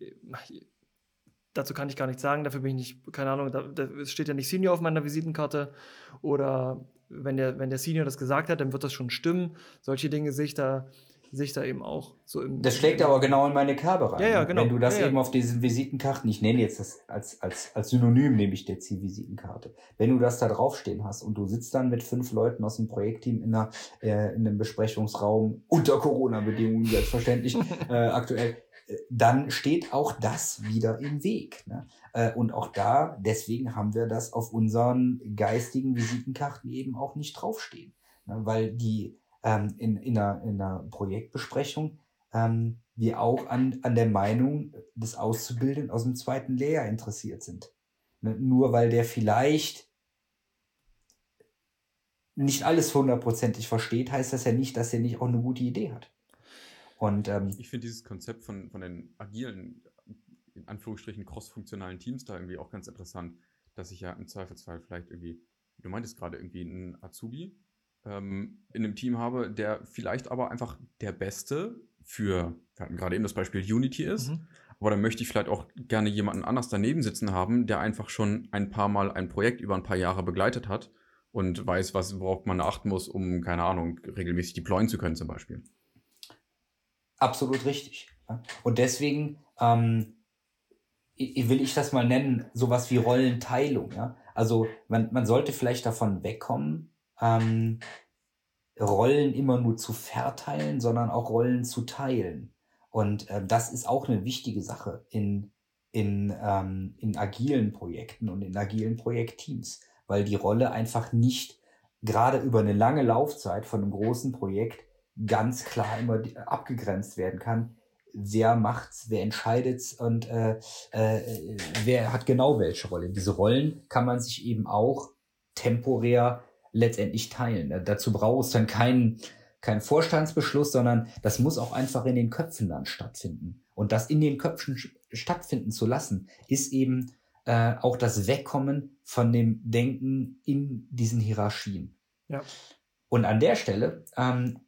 dazu kann ich gar nichts sagen, dafür bin ich nicht, keine Ahnung, da, da steht ja nicht Senior auf meiner Visitenkarte oder wenn der, wenn der Senior das gesagt hat, dann wird das schon stimmen. Solche Dinge sehe ich da sich da eben auch so im. Das schlägt aber genau in meine Kerbe rein. Ja, ja, genau. Wenn du das ja, eben auf diesen Visitenkarten, ich nenne jetzt das als, als, als Synonym, nehme ich jetzt die Visitenkarte. Wenn du das da draufstehen hast und du sitzt dann mit fünf Leuten aus dem Projektteam in, einer, äh, in einem Besprechungsraum unter Corona-Bedingungen, selbstverständlich, *laughs* äh, aktuell, dann steht auch das wieder im Weg. Ne? Äh, und auch da, deswegen haben wir das auf unseren geistigen Visitenkarten eben auch nicht draufstehen. Ne? Weil die ähm, in, in, einer, in einer Projektbesprechung ähm, wir auch an, an der Meinung des Auszubildenden aus dem zweiten Lehrjahr interessiert sind. Ne? Nur weil der vielleicht nicht alles hundertprozentig versteht, heißt das ja nicht, dass er nicht auch eine gute Idee hat. Und ähm, ich finde dieses Konzept von, von den agilen, in Anführungsstrichen cross-funktionalen Teams da irgendwie auch ganz interessant dass ich ja im Zweifelsfall vielleicht irgendwie, du meintest gerade irgendwie einen Azubi ähm, in einem Team habe, der vielleicht aber einfach der Beste für, wir hatten gerade eben das Beispiel Unity ist, mhm. aber dann möchte ich vielleicht auch gerne jemanden anders daneben sitzen haben, der einfach schon ein paar Mal ein Projekt über ein paar Jahre begleitet hat und weiß, was, worauf man achten muss, um, keine Ahnung, regelmäßig deployen zu können zum Beispiel. Absolut richtig. Und deswegen ähm, will ich das mal nennen, sowas wie Rollenteilung. Ja? Also man, man sollte vielleicht davon wegkommen, ähm, Rollen immer nur zu verteilen, sondern auch Rollen zu teilen. Und äh, das ist auch eine wichtige Sache in, in, ähm, in agilen Projekten und in agilen Projektteams, weil die Rolle einfach nicht gerade über eine lange Laufzeit von einem großen Projekt ganz klar immer abgegrenzt werden kann. Wer macht's, wer entscheidet's und äh, äh, wer hat genau welche Rolle. Diese Rollen kann man sich eben auch temporär letztendlich teilen. Äh, dazu braucht es dann keinen kein Vorstandsbeschluss, sondern das muss auch einfach in den Köpfen dann stattfinden. Und das in den Köpfen stattfinden zu lassen, ist eben äh, auch das Wegkommen von dem Denken in diesen Hierarchien. Ja. Und an der Stelle ähm,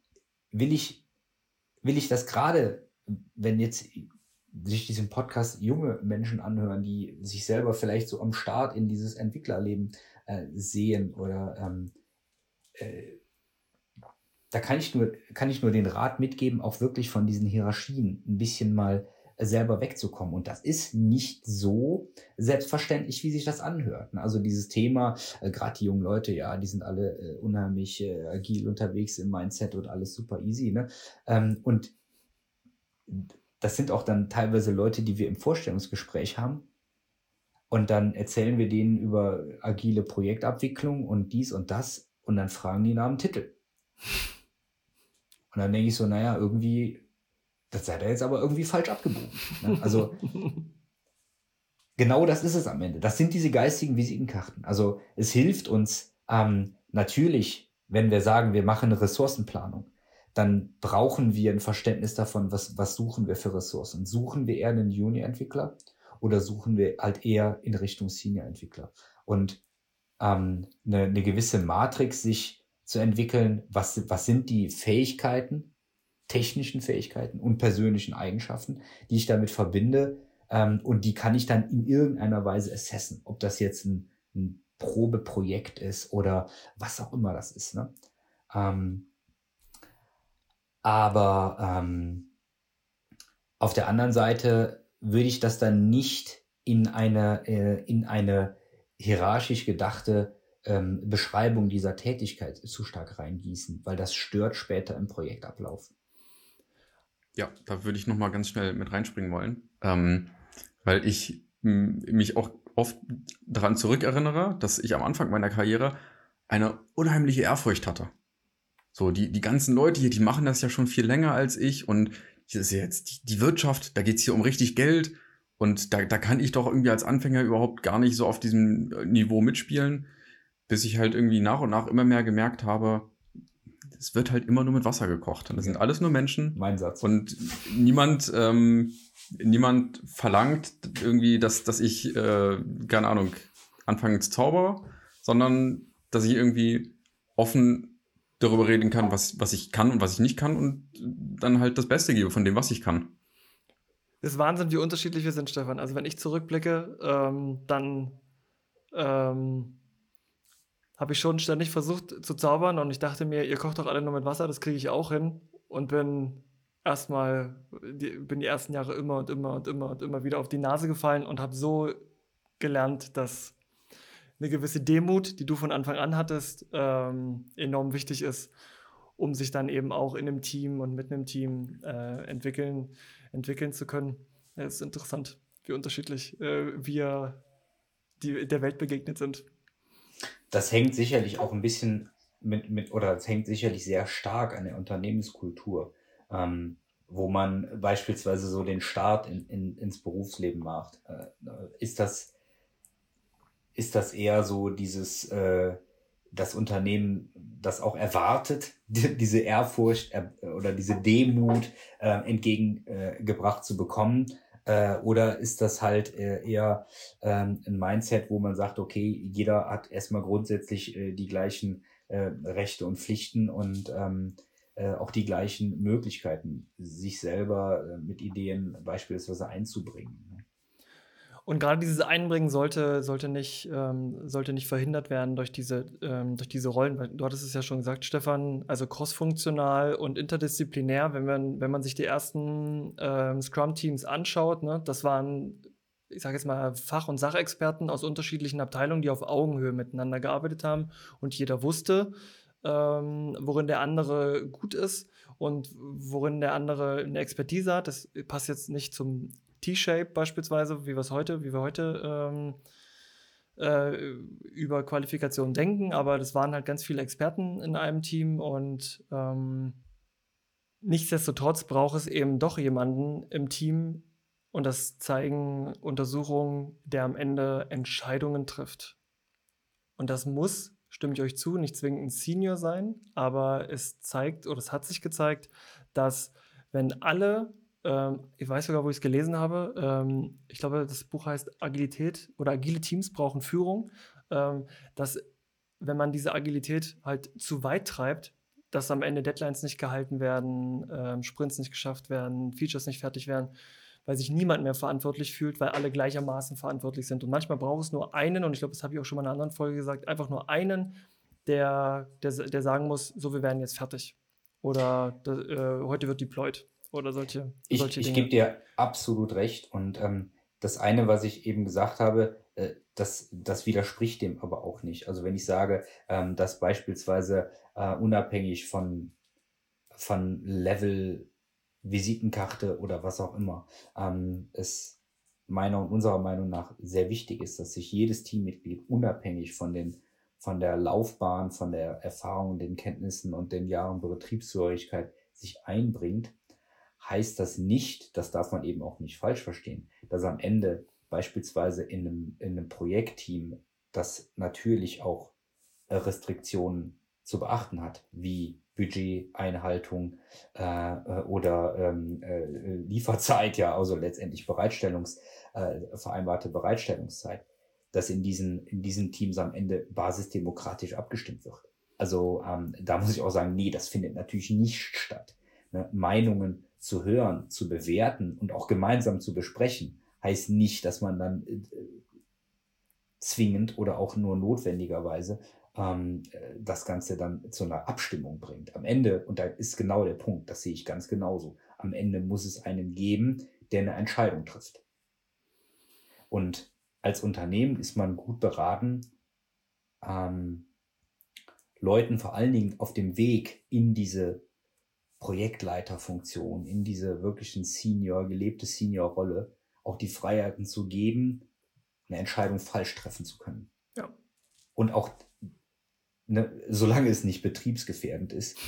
will ich, will ich das gerade, wenn jetzt sich diesen Podcast junge Menschen anhören, die sich selber vielleicht so am Start in dieses Entwicklerleben äh, sehen oder ähm, äh, da kann ich nur, kann ich nur den Rat mitgeben, auch wirklich von diesen Hierarchien ein bisschen mal selber wegzukommen. Und das ist nicht so selbstverständlich, wie sich das anhört. Also dieses Thema, äh, gerade die jungen Leute, ja, die sind alle äh, unheimlich äh, agil unterwegs im Mindset und alles super easy. Ne? Ähm, und das sind auch dann teilweise Leute, die wir im Vorstellungsgespräch haben. Und dann erzählen wir denen über agile Projektabwicklung und dies und das. Und dann fragen die nach dem Titel. Und dann denke ich so, naja, irgendwie das seid ihr jetzt aber irgendwie falsch abgebogen. Ne? Also genau das ist es am Ende. Das sind diese geistigen Visitenkarten. Also es hilft uns ähm, natürlich, wenn wir sagen, wir machen eine Ressourcenplanung, dann brauchen wir ein Verständnis davon, was, was suchen wir für Ressourcen. Suchen wir eher einen Junior-Entwickler oder suchen wir halt eher in Richtung Senior-Entwickler? Und ähm, eine, eine gewisse Matrix sich zu entwickeln, was, was sind die Fähigkeiten, technischen Fähigkeiten und persönlichen Eigenschaften, die ich damit verbinde. Ähm, und die kann ich dann in irgendeiner Weise assessen, ob das jetzt ein, ein Probeprojekt ist oder was auch immer das ist. Ne? Ähm, aber ähm, auf der anderen Seite würde ich das dann nicht in eine, äh, in eine hierarchisch gedachte ähm, Beschreibung dieser Tätigkeit zu stark reingießen, weil das stört später im Projektablauf. Ja, da würde ich noch mal ganz schnell mit reinspringen wollen, ähm, weil ich mich auch oft daran zurückerinnere, dass ich am Anfang meiner Karriere eine unheimliche Ehrfurcht hatte. So, die, die ganzen Leute hier, die machen das ja schon viel länger als ich und das ist jetzt die, die Wirtschaft, da geht's hier um richtig Geld und da, da kann ich doch irgendwie als Anfänger überhaupt gar nicht so auf diesem Niveau mitspielen, bis ich halt irgendwie nach und nach immer mehr gemerkt habe, es wird halt immer nur mit Wasser gekocht. Und das sind alles nur Menschen. Mein Satz. Und niemand, ähm, niemand verlangt irgendwie, dass, dass ich, äh, keine Ahnung, anfange zu zaubern, sondern dass ich irgendwie offen darüber reden kann, was, was ich kann und was ich nicht kann und dann halt das Beste gebe von dem, was ich kann. Das ist Wahnsinn, wie unterschiedlich wir sind, Stefan. Also wenn ich zurückblicke, ähm, dann ähm, habe ich schon ständig versucht zu zaubern und ich dachte mir, ihr kocht doch alle nur mit Wasser, das kriege ich auch hin und bin erstmal, bin die ersten Jahre immer und immer und immer und immer wieder auf die Nase gefallen und habe so gelernt, dass eine gewisse Demut, die du von Anfang an hattest, ähm, enorm wichtig ist, um sich dann eben auch in einem Team und mit einem Team äh, entwickeln, entwickeln zu können. Es ist interessant, wie unterschiedlich äh, wir die, der Welt begegnet sind das hängt sicherlich auch ein bisschen mit, mit oder es hängt sicherlich sehr stark an der Unternehmenskultur, ähm, wo man beispielsweise so den Start in, in, ins Berufsleben macht. Äh, ist das ist das eher so dieses äh, das Unternehmen das auch erwartet, *laughs* die, diese Ehrfurcht äh, oder diese Demut äh, entgegengebracht zu bekommen? Äh, oder ist das halt äh, eher ähm, ein Mindset, wo man sagt, okay, jeder hat erstmal grundsätzlich äh, die gleichen äh, Rechte und Pflichten und ähm, äh, auch die gleichen Möglichkeiten, sich selber äh, mit Ideen beispielsweise einzubringen. Und gerade dieses Einbringen sollte, sollte, nicht, ähm, sollte nicht verhindert werden durch diese, ähm, durch diese Rollen. Du hattest es ja schon gesagt, Stefan, also crossfunktional und interdisziplinär, wenn man, wenn man sich die ersten ähm, Scrum-Teams anschaut, ne, das waren, ich sage jetzt mal, Fach- und Sachexperten aus unterschiedlichen Abteilungen, die auf Augenhöhe miteinander gearbeitet haben und jeder wusste, ähm, worin der andere gut ist und worin der andere eine Expertise hat. Das passt jetzt nicht zum T-Shape beispielsweise, wie wir heute, wie wir heute ähm, äh, über Qualifikation denken, aber das waren halt ganz viele Experten in einem Team und ähm, nichtsdestotrotz braucht es eben doch jemanden im Team und das zeigen Untersuchungen, der am Ende Entscheidungen trifft. Und das muss, stimme ich euch zu, nicht zwingend ein Senior sein, aber es zeigt oder es hat sich gezeigt, dass wenn alle ähm, ich weiß sogar, wo ich es gelesen habe. Ähm, ich glaube, das Buch heißt Agilität oder agile Teams brauchen Führung. Ähm, dass, wenn man diese Agilität halt zu weit treibt, dass am Ende Deadlines nicht gehalten werden, ähm, Sprints nicht geschafft werden, Features nicht fertig werden, weil sich niemand mehr verantwortlich fühlt, weil alle gleichermaßen verantwortlich sind. Und manchmal braucht es nur einen, und ich glaube, das habe ich auch schon mal in einer anderen Folge gesagt, einfach nur einen, der, der, der sagen muss, so, wir werden jetzt fertig. Oder äh, heute wird deployed oder solche, ich, solche Dinge. Ich gebe dir absolut recht. Und ähm, das eine, was ich eben gesagt habe, äh, das, das widerspricht dem aber auch nicht. Also wenn ich sage, ähm, dass beispielsweise äh, unabhängig von, von Level, Visitenkarte oder was auch immer, ähm, es meiner und unserer Meinung nach sehr wichtig ist, dass sich jedes Teammitglied unabhängig von den von der Laufbahn, von der Erfahrung, den Kenntnissen und den Jahren Betriebszugehörigkeit sich einbringt heißt das nicht, das darf man eben auch nicht falsch verstehen, dass am Ende beispielsweise in einem, in einem Projektteam, das natürlich auch äh, Restriktionen zu beachten hat, wie Budgeteinhaltung äh, äh, oder ähm, äh, Lieferzeit, ja, also letztendlich Bereitstellungs, äh, vereinbarte Bereitstellungszeit, dass in diesen, in diesen Teams am Ende basisdemokratisch abgestimmt wird. Also ähm, da muss ich auch sagen, nee, das findet natürlich nicht statt. Ne? Meinungen zu hören, zu bewerten und auch gemeinsam zu besprechen, heißt nicht, dass man dann äh, zwingend oder auch nur notwendigerweise ähm, das Ganze dann zu einer Abstimmung bringt. Am Ende, und da ist genau der Punkt, das sehe ich ganz genauso, am Ende muss es einen geben, der eine Entscheidung trifft. Und als Unternehmen ist man gut beraten, ähm, Leuten vor allen Dingen auf dem Weg in diese Projektleiterfunktion, in diese wirklichen Senior, gelebte Senior-Rolle auch die Freiheiten zu geben, eine Entscheidung falsch treffen zu können. Ja. Und auch, ne, solange es nicht betriebsgefährdend ist,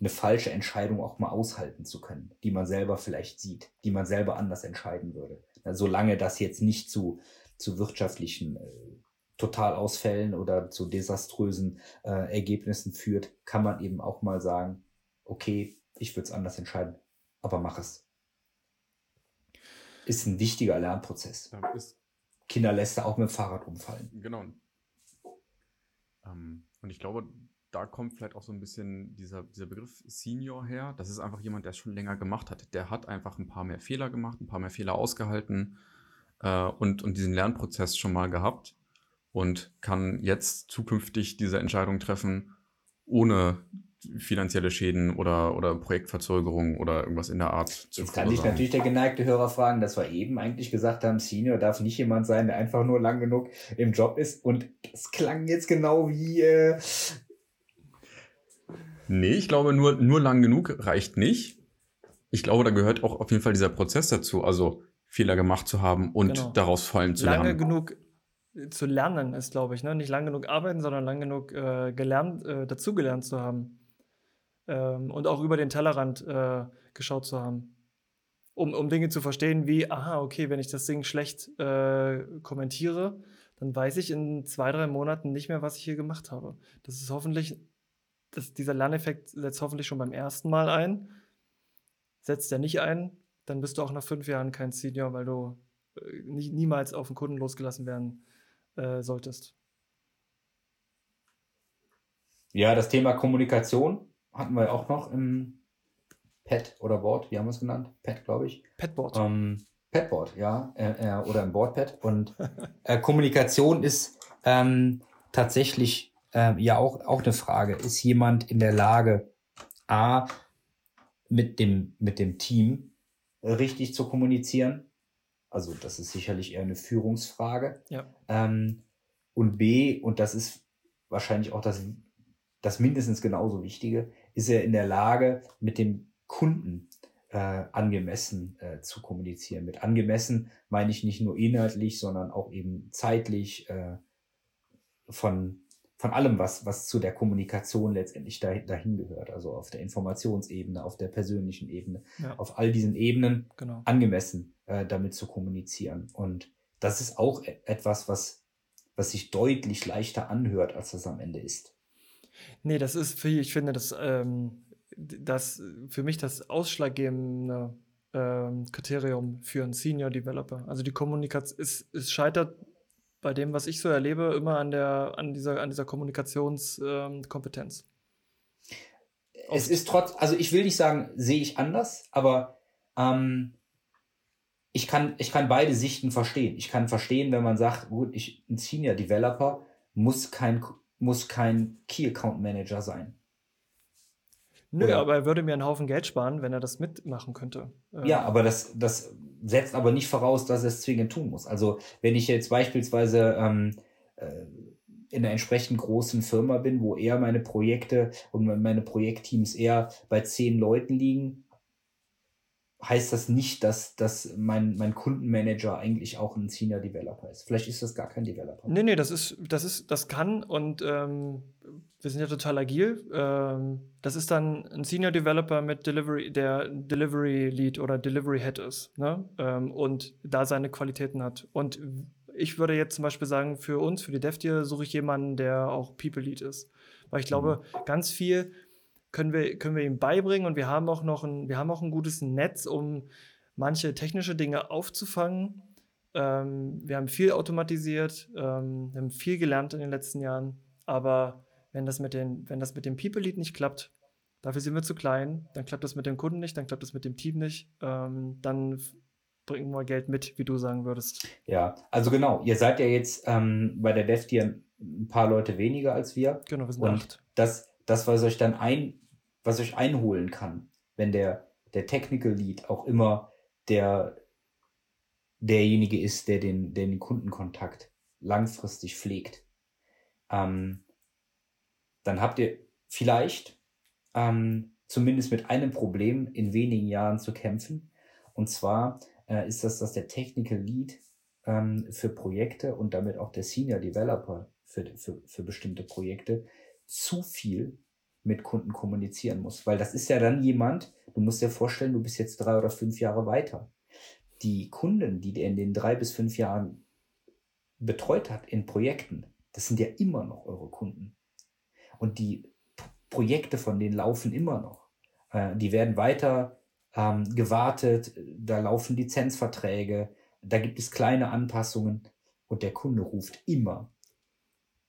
eine falsche Entscheidung auch mal aushalten zu können, die man selber vielleicht sieht, die man selber anders entscheiden würde. solange das jetzt nicht zu, zu wirtschaftlichen äh, Totalausfällen oder zu desaströsen äh, Ergebnissen führt, kann man eben auch mal sagen, okay, ich würde es anders entscheiden, aber mach es. Ist ein wichtiger Lernprozess. Ja, Kinder lässt er auch mit dem Fahrrad umfallen. Genau. Ähm, und ich glaube, da kommt vielleicht auch so ein bisschen dieser, dieser Begriff Senior her. Das ist einfach jemand, der es schon länger gemacht hat. Der hat einfach ein paar mehr Fehler gemacht, ein paar mehr Fehler ausgehalten äh, und, und diesen Lernprozess schon mal gehabt und kann jetzt zukünftig diese Entscheidung treffen, ohne finanzielle Schäden oder, oder Projektverzögerungen oder irgendwas in der Art zu Jetzt kann dich natürlich der geneigte Hörer fragen, dass wir eben eigentlich gesagt haben, Senior darf nicht jemand sein, der einfach nur lang genug im Job ist. Und es klang jetzt genau wie. Äh nee, ich glaube, nur, nur lang genug reicht nicht. Ich glaube, da gehört auch auf jeden Fall dieser Prozess dazu, also Fehler gemacht zu haben und genau. daraus fallen zu Lange lernen. genug zu lernen ist, glaube ich, ne? nicht lang genug arbeiten, sondern lang genug äh, gelernt, äh, dazugelernt zu haben ähm, und auch über den Tellerrand äh, geschaut zu haben. Um, um Dinge zu verstehen wie, aha, okay, wenn ich das Ding schlecht äh, kommentiere, dann weiß ich in zwei, drei Monaten nicht mehr, was ich hier gemacht habe. Das ist hoffentlich, das, dieser Lerneffekt setzt hoffentlich schon beim ersten Mal ein. Setzt er nicht ein, dann bist du auch nach fünf Jahren kein Senior, weil du äh, nie, niemals auf den Kunden losgelassen werden äh, solltest. Ja, das Thema Kommunikation hatten wir auch noch im Pet oder Board, wie haben wir es genannt? Pet, glaube ich. Petboard. Ähm, Petboard, ja, äh, äh, oder im Boardpad. Und *laughs* äh, Kommunikation ist ähm, tatsächlich äh, ja auch, auch eine Frage. Ist jemand in der Lage, A, mit dem, mit dem Team richtig zu kommunizieren? Also, das ist sicherlich eher eine Führungsfrage. Ja. Ähm, und B, und das ist wahrscheinlich auch das, das mindestens genauso Wichtige, ist er in der Lage, mit dem Kunden äh, angemessen äh, zu kommunizieren. Mit angemessen meine ich nicht nur inhaltlich, sondern auch eben zeitlich äh, von, von allem, was, was zu der Kommunikation letztendlich dahin, dahin gehört. Also auf der Informationsebene, auf der persönlichen Ebene, Ja. auf all diesen Ebenen Genau. angemessen äh, damit zu kommunizieren. Und das ist auch e- etwas, was, was sich deutlich leichter anhört, als das am Ende ist. Nee, das ist für, ich finde, das, ähm, das für mich das ausschlaggebende ähm, Kriterium für einen Senior Developer. Also die Kommunikation, es, es scheitert bei dem, was ich so erlebe, immer an der, an dieser, an dieser Kommunikationskompetenz. Ähm. Es ist trotz, also ich will nicht sagen, sehe ich anders, aber ähm, ich, kann, ich kann beide Sichten verstehen. Ich kann verstehen, wenn man sagt, gut, ich, ein Senior Developer muss kein, muss kein Key Account Manager sein. Nö, Oder- aber er würde mir einen Haufen Geld sparen, wenn er das mitmachen könnte. Ähm, Ja, aber das, das setzt aber nicht voraus, dass er es zwingend tun muss. Also wenn ich jetzt beispielsweise ähm, äh, in einer entsprechend großen Firma bin, wo eher meine Projekte und meine Projektteams eher bei zehn Leuten liegen, heißt das nicht, dass, dass mein, mein Kundenmanager eigentlich auch ein Senior Developer ist. Vielleicht ist das gar kein Developer. Nee, nee, das ist, das ist, das kann und ähm, wir sind ja total agil. Ähm, das ist dann ein Senior Developer mit Delivery, der Delivery Lead oder Delivery Head ist, ne? Ähm, und da seine Qualitäten hat. Und ich würde jetzt zum Beispiel sagen, für uns, für die DevTier, suche ich jemanden, der auch People Lead ist. Weil ich glaube, ganz viel können wir, können wir ihm beibringen und wir haben auch noch ein, wir haben auch ein gutes Netz, um manche technische Dinge aufzufangen. Ähm, wir haben viel automatisiert, ähm, wir haben viel gelernt in den letzten Jahren, aber wenn das mit, den, wenn das mit dem People Lead nicht klappt, dafür sind wir zu klein, dann klappt das mit dem Kunden nicht, dann klappt das mit dem Team nicht, ähm, dann bringen wir Geld mit, wie du sagen würdest. Ja, also genau, ihr seid ja jetzt ähm, bei der DevTier ein paar Leute weniger als wir. Genau, wir sind Und acht. das, das, was euch dann ein, was euch einholen kann, wenn der, der Technical Lead auch immer der, derjenige ist, der den, der den Kundenkontakt langfristig pflegt, ähm, dann habt ihr vielleicht ähm, zumindest mit einem Problem in wenigen Jahren zu kämpfen. Und zwar äh, ist das, dass der Technical Lead ähm, für Projekte und damit auch der Senior Developer für, für, für bestimmte Projekte zu viel mit Kunden kommunizieren muss. Weil das ist ja dann jemand, du musst dir vorstellen, du bist jetzt drei oder fünf Jahre weiter. Die Kunden, die der in den drei bis fünf Jahren betreut hat in Projekten, das sind ja immer noch eure Kunden. Und die Projekte von denen laufen immer noch. Äh, die werden weiter ähm, gewartet, da laufen Lizenzverträge, da gibt es kleine Anpassungen und der Kunde ruft immer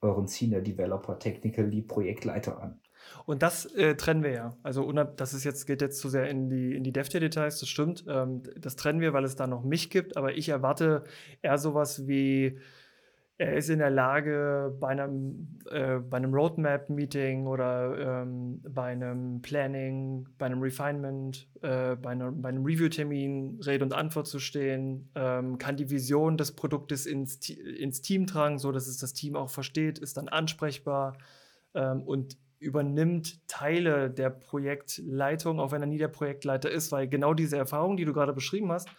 euren Senior Developer, Technical Lead, Projektleiter an. Und das äh, trennen wir ja. Also das ist jetzt, geht jetzt zu sehr in die, in die DevTier-Details, das stimmt. Ähm, das trennen wir, weil es da noch mich gibt, aber ich erwarte eher sowas wie, er ist in der Lage, bei einem, äh, bei einem Roadmap-Meeting oder ähm, bei einem Planning, bei einem Refinement, äh, bei, einer, bei einem Review-Termin Rede und Antwort zu stehen, ähm, kann die Vision des Produktes ins, ins Team tragen, so dass es das Team auch versteht, ist dann ansprechbar ähm, und übernimmt Teile der Projektleitung, auch wenn er nie der Projektleiter ist, weil genau diese Erfahrung, die du gerade beschrieben hast,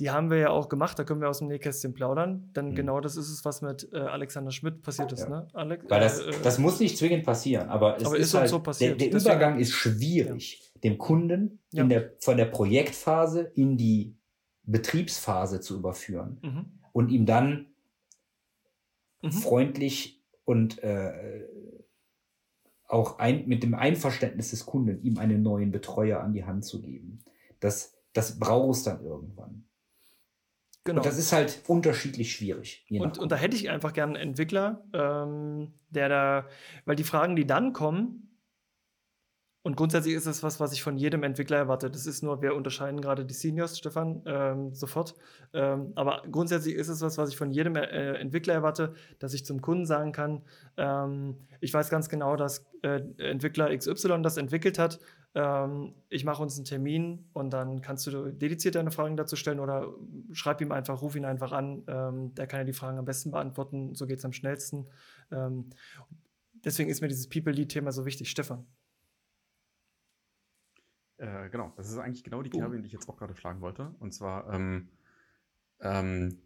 die haben wir ja auch gemacht, da können wir aus dem Nähkästchen plaudern. Denn Mhm. genau das ist es, was mit äh, Alexander Schmidt passiert ist, Ja. ne? Alex, Weil das, äh, äh, das muss nicht zwingend passieren, aber es Aber ist, ist halt, so passiert. Der, der Übergang ist schwierig, dem Kunden Ja. der, von der Projektphase in die Betriebsphase zu überführen mhm. und ihm dann Mhm. freundlich und äh, auch ein, mit dem Einverständnis des Kunden ihm einen neuen Betreuer an die Hand zu geben. Das das brauchst dann irgendwann. Genau. Und das ist halt unterschiedlich schwierig. Und, und, da hätte ich einfach gerne einen Entwickler, ähm, der da, weil die Fragen, die dann kommen, und grundsätzlich ist es was, was ich von jedem Entwickler erwarte. Das ist nur, wir unterscheiden gerade die Seniors, Stefan, ähm, sofort. Ähm, aber grundsätzlich ist es was, was ich von jedem äh, Entwickler erwarte, dass ich zum Kunden sagen kann, ähm, ich weiß ganz genau, dass äh, Entwickler XY das entwickelt hat. Ähm, ich mache uns einen Termin und dann kannst du dediziert deine Fragen dazu stellen oder schreib ihm einfach, ruf ihn einfach an. Ähm, der kann ja die Fragen am besten beantworten. So geht es am schnellsten. Ähm, deswegen ist mir dieses People-Lead-Thema so wichtig. Stefan. Äh, genau, das ist eigentlich genau die Kerbe, die ich jetzt auch gerade schlagen wollte. Und zwar ähm, ähm,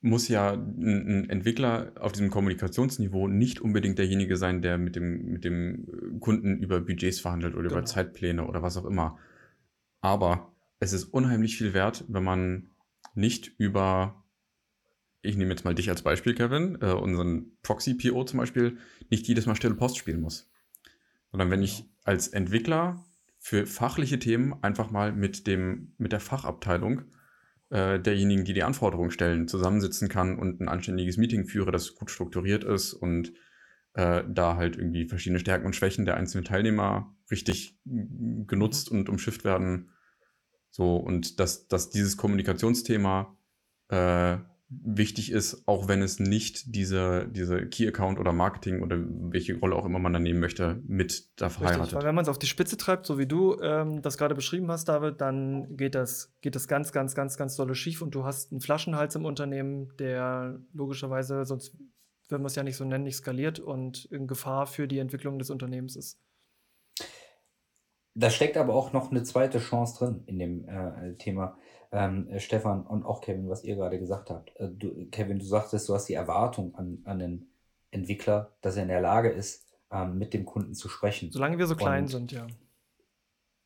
muss ja ein, ein, Entwickler auf diesem Kommunikationsniveau nicht unbedingt derjenige sein, der mit dem, mit dem Kunden über Budgets verhandelt oder genau. über Zeitpläne oder was auch immer. Aber es ist unheimlich viel wert, wenn man nicht über, ich nehme jetzt mal dich als Beispiel, Kevin, äh, unseren Proxy-PO zum Beispiel, nicht jedes Mal stille Post spielen muss. Sondern wenn ich als Entwickler für fachliche Themen einfach mal mit dem, mit der Fachabteilung äh, derjenigen, die die Anforderungen stellen, zusammensitzen kann und ein anständiges Meeting führe, das gut strukturiert ist und äh, da halt irgendwie verschiedene Stärken und Schwächen der einzelnen Teilnehmer richtig genutzt und umschifft werden. So, und dass, dass dieses Kommunikationsthema äh, wichtig ist, auch wenn es nicht diese, diese Key-Account oder Marketing oder welche Rolle auch immer man da nehmen möchte, mit da verheiratet. Richtig, weil wenn man es auf die Spitze treibt, so wie du ähm, das gerade beschrieben hast, David, dann geht das, geht das ganz, ganz, ganz, ganz dolle schief und du hast einen Flaschenhals im Unternehmen, der logischerweise, sonst würden wir es ja nicht so nennen, nicht skaliert und in Gefahr für die Entwicklung des Unternehmens ist. Da steckt aber auch noch eine zweite Chance drin in dem äh, Thema ähm, äh, Stefan und auch Kevin, was ihr gerade gesagt habt. Äh, du, Kevin, du sagtest, du hast die Erwartung an, an den Entwickler, dass er in der Lage ist, ähm, mit dem Kunden zu sprechen. Solange wir so klein und, sind, ja.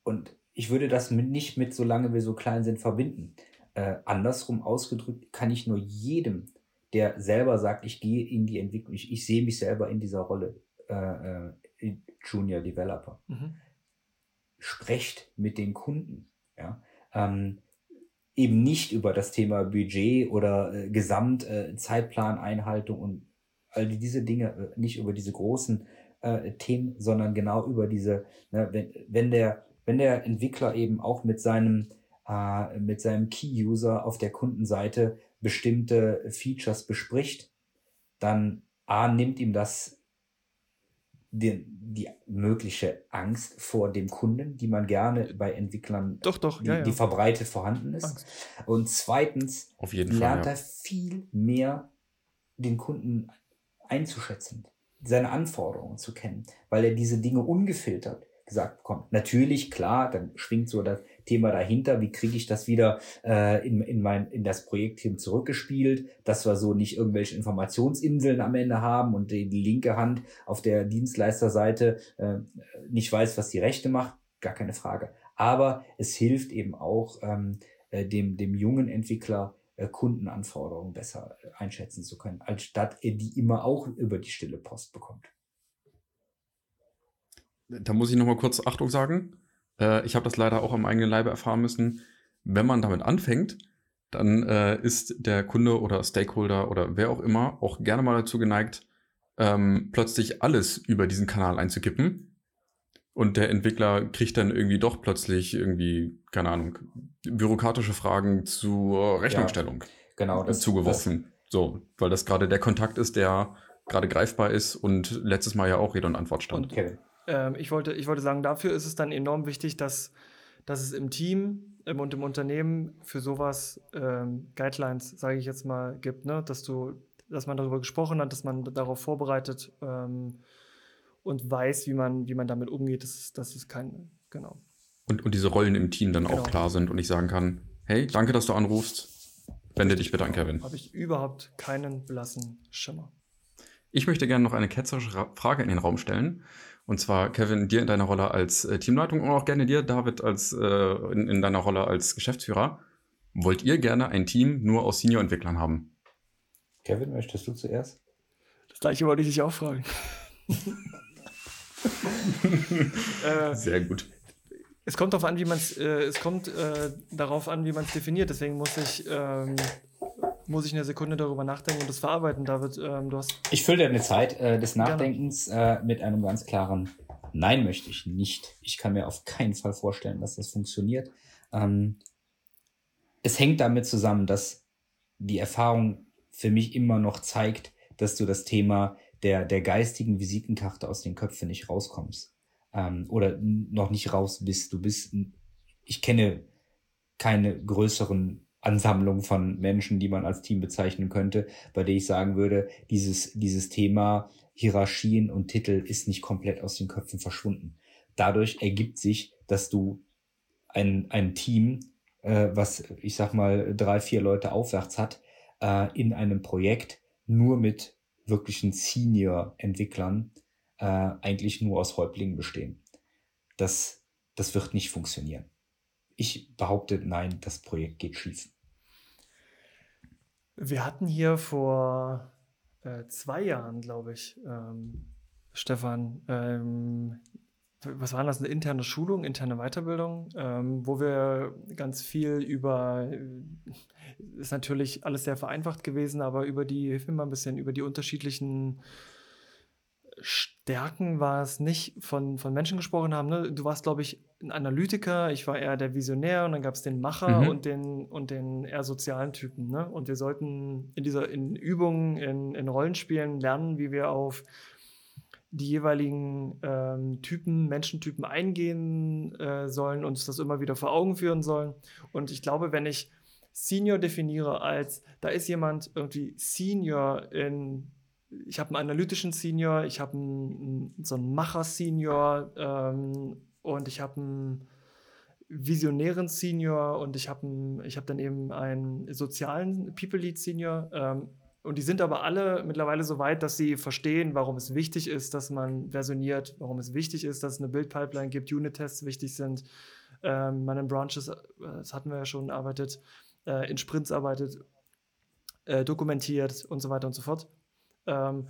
Und ich würde das mit, nicht mit solange wir so klein sind verbinden. Äh, andersrum ausgedrückt kann ich nur jedem, der selber sagt, ich gehe in die Entwicklung, ich, ich sehe mich selber in dieser Rolle, äh, äh, Junior Developer. Mhm. Sprecht mit den Kunden. Ja? Ähm, eben nicht über das Thema Budget oder äh, Gesamtzeitplaneinhaltung äh, und all diese Dinge, äh, nicht über diese großen äh, Themen, sondern genau über diese, ne, wenn, wenn der, wenn der Entwickler eben auch mit seinem, äh, mit seinem Key-User auf der Kundenseite bestimmte Features bespricht, dann A, nimmt ihm das die, die mögliche Angst vor dem Kunden, die man gerne bei Entwicklern, doch, doch, die, ja, ja. die verbreitet vorhanden ist. Angst. Und zweitens lernt Fall, er viel mehr den Kunden einzuschätzen, seine Anforderungen zu kennen, weil er diese Dinge ungefiltert gesagt bekommt. Natürlich, klar, dann schwingt so das Thema dahinter, wie kriege ich das wieder äh, in, in, mein, in das Projektteam zurückgespielt, dass wir so nicht irgendwelche Informationsinseln am Ende haben und die, linke Hand auf der Dienstleisterseite äh, nicht weiß, was die rechte macht, gar keine Frage. Aber es hilft eben auch ähm, äh, dem, dem jungen Entwickler, äh, Kundenanforderungen besser äh, einschätzen zu können, als statt die immer auch über die stille Post bekommt. Da muss ich nochmal kurz Achtung sagen. Äh, ich habe das leider auch am eigenen Leibe erfahren müssen. Wenn man damit anfängt, dann äh, ist der Kunde oder Stakeholder oder wer auch immer auch gerne mal dazu geneigt, ähm, plötzlich alles über diesen Kanal einzukippen. Und der Entwickler kriegt dann irgendwie doch plötzlich irgendwie, keine Ahnung, bürokratische Fragen zur Rechnungsstellung ja, genau, das, zugeworfen. Das, so, weil das gerade der Kontakt ist, der gerade greifbar ist und letztes Mal ja auch Rede und Antwort stand. Und Kevin. Ähm, ich, wollte, ich wollte sagen, dafür ist es dann enorm wichtig, dass, dass es im Team ähm, und im Unternehmen für sowas ähm, Guidelines, sage ich jetzt mal, gibt, ne? dass du, dass man darüber gesprochen hat, dass man darauf vorbereitet ähm, und weiß, wie man, wie man damit umgeht. Das ist, das ist kein, genau. Und, und diese Rollen im Team dann genau. auch klar sind und ich sagen kann, hey, danke, dass du anrufst. Wende dich bitte an Kevin. Habe ich überhaupt keinen blassen Schimmer. Ich möchte gerne noch eine ketzerische Frage in den Raum stellen. Und zwar, Kevin, dir in deiner Rolle als äh, Teamleitung und auch gerne dir, David, als, äh, in, in, deiner Rolle als Geschäftsführer. Wollt ihr gerne ein Team nur aus Senior-Entwicklern haben? Kevin, möchtest du zuerst? Das gleiche wollte ich dich auch fragen. *laughs* Sehr gut. Es kommt darauf an, wie man es, äh, es kommt äh, darauf an, wie man es definiert. Deswegen muss ich, ähm, muss ich eine Sekunde darüber nachdenken und das verarbeiten. David, ähm, du hast. Ich fülle deine Zeit äh, des Nachdenkens äh, mit einem ganz klaren Nein möchte ich nicht. Ich kann mir auf keinen Fall vorstellen, dass das funktioniert. Ähm, es hängt damit zusammen, dass die Erfahrung für mich immer noch zeigt, dass du das Thema der, der geistigen Visitenkarte aus den Köpfen nicht rauskommst. Ähm, oder noch nicht raus bist. Du bist, ich kenne keine größeren Ansammlungen von Menschen, die man als Team bezeichnen könnte, bei der ich sagen würde, dieses, dieses Thema Hierarchien und Titel ist nicht komplett aus den Köpfen verschwunden. Dadurch ergibt sich, dass du ein, ein Team, äh, was ich sag mal drei, vier Leute aufwärts hat, äh, in einem Projekt nur mit wirklichen Senior-Entwicklern äh, eigentlich nur aus Häuptlingen bestehen. Das, das wird nicht funktionieren. Ich behaupte, nein, das Projekt geht schief. Wir hatten hier vor äh, zwei Jahren, glaube ich, ähm, Stefan, ähm, was war das, eine interne Schulung, interne Weiterbildung, ähm, wo wir ganz viel über, äh, ist natürlich alles sehr vereinfacht gewesen, aber über die, hilf mir mal ein bisschen, über die unterschiedlichen Stärken war es nicht von, von Menschen gesprochen haben. Ne? Du warst, glaube ich, ein Analytiker, ich war eher der Visionär und dann gab es den Macher mhm. und, den, und den eher sozialen Typen. Ne? Und wir sollten in dieser in Übungen, in, in Rollenspielen lernen, wie wir auf die jeweiligen ähm, Typen, Menschentypen eingehen äh, sollen, uns das immer wieder vor Augen führen sollen. Und ich glaube, wenn ich Senior definiere als, da ist jemand irgendwie Senior in, ich habe einen analytischen Senior, ich habe einen, so einen Macher-Senior ähm, und ich habe einen visionären Senior und ich habe hab dann eben einen sozialen People Lead Senior. Ähm, und die sind aber alle mittlerweile so weit, dass sie verstehen, warum es wichtig ist, dass man versioniert, warum es wichtig ist, dass es eine Build-Pipeline gibt, Unit-Tests wichtig sind, ähm, man in Branches, äh, das hatten wir ja schon, arbeitet, äh, in Sprints arbeitet, äh, dokumentiert und so weiter und so fort. Ähm,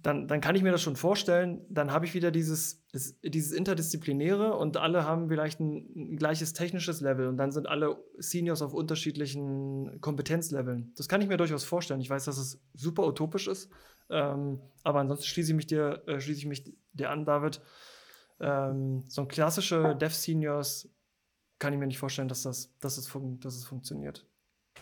dann, dann kann ich mir das schon vorstellen, dann habe ich wieder dieses, dieses Interdisziplinäre und alle haben vielleicht ein, ein, gleiches technisches Level und dann sind alle Seniors auf unterschiedlichen Kompetenzleveln. Das kann ich mir durchaus vorstellen. Ich weiß, dass es super utopisch ist, ähm, aber ansonsten schließe ich mich dir, äh, schließe ich mich dir an, David. Ähm, so ein klassische Dev Seniors kann ich mir nicht vorstellen, dass das, dass es, fun dass es funktioniert.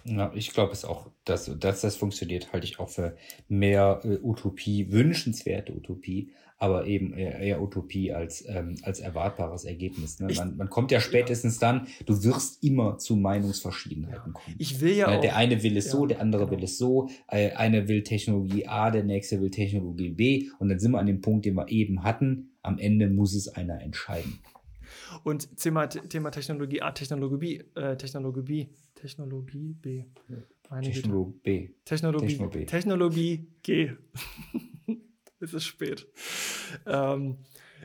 Ja, ich glaube es auch, dass, dass das funktioniert, halte ich auch für mehr äh, Utopie, wünschenswerte Utopie, aber eben eher, eher Utopie als, ähm, als erwartbares Ergebnis. Ne? Man, man kommt ja spätestens dann, du wirst immer zu Meinungsverschiedenheiten kommen. Ich will ja, ja ne, Der eine will es ja, so, der andere genau. will es so, äh, einer will Technologie A, der nächste will Technologie B und dann sind wir an dem Punkt, den wir eben hatten. Am Ende muss es einer entscheiden. Und Thema, Thema Technologie A, Technologie B, äh, Technologie B, Technologie B. Meine Technologie B. Technologie, Techno B. Technologie G. *laughs* es ist spät. Ähm,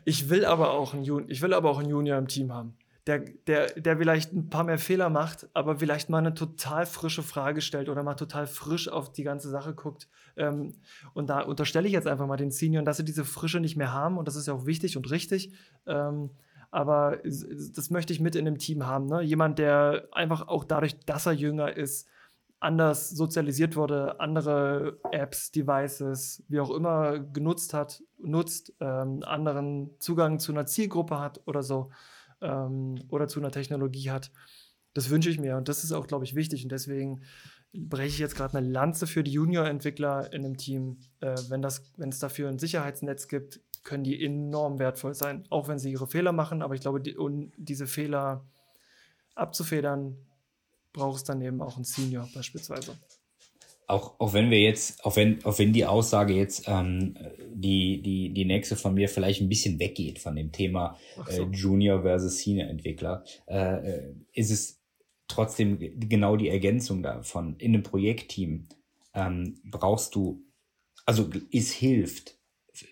ich will aber auch einen Junior, ich will aber auch einen Junior im Team haben. Der, der, der vielleicht ein paar mehr Fehler macht, aber vielleicht mal eine total frische Frage stellt oder mal total frisch auf die ganze Sache guckt. Ähm, und da unterstelle ich jetzt einfach mal den Senioren, dass sie diese Frische nicht mehr haben und das ist ja auch wichtig und richtig. Ähm, aber das möchte ich mit in dem Team haben. Ne? Jemand, der einfach auch dadurch, dass er jünger ist, anders sozialisiert wurde, andere Apps, Devices, wie auch immer genutzt hat, nutzt, ähm, anderen Zugang zu einer Zielgruppe hat oder so ähm, oder zu einer Technologie hat. Das wünsche ich mir und das ist auch, glaube ich, wichtig und deswegen breche ich jetzt gerade eine Lanze für die Junior-Entwickler in dem Team. Äh, wenn, es dafür ein Sicherheitsnetz gibt, können die enorm wertvoll sein, auch wenn sie ihre Fehler machen. Aber ich glaube, die, um diese Fehler abzufedern, braucht es dann eben auch einen Senior beispielsweise. Auch, auch wenn wir jetzt, auch wenn, auch wenn die Aussage jetzt ähm, die, die, die nächste von mir vielleicht ein bisschen weggeht von dem Thema so. äh, Junior versus Senior Entwickler, äh, äh, ist es trotzdem genau die Ergänzung davon. In einem Projektteam ähm, brauchst du, also es hilft,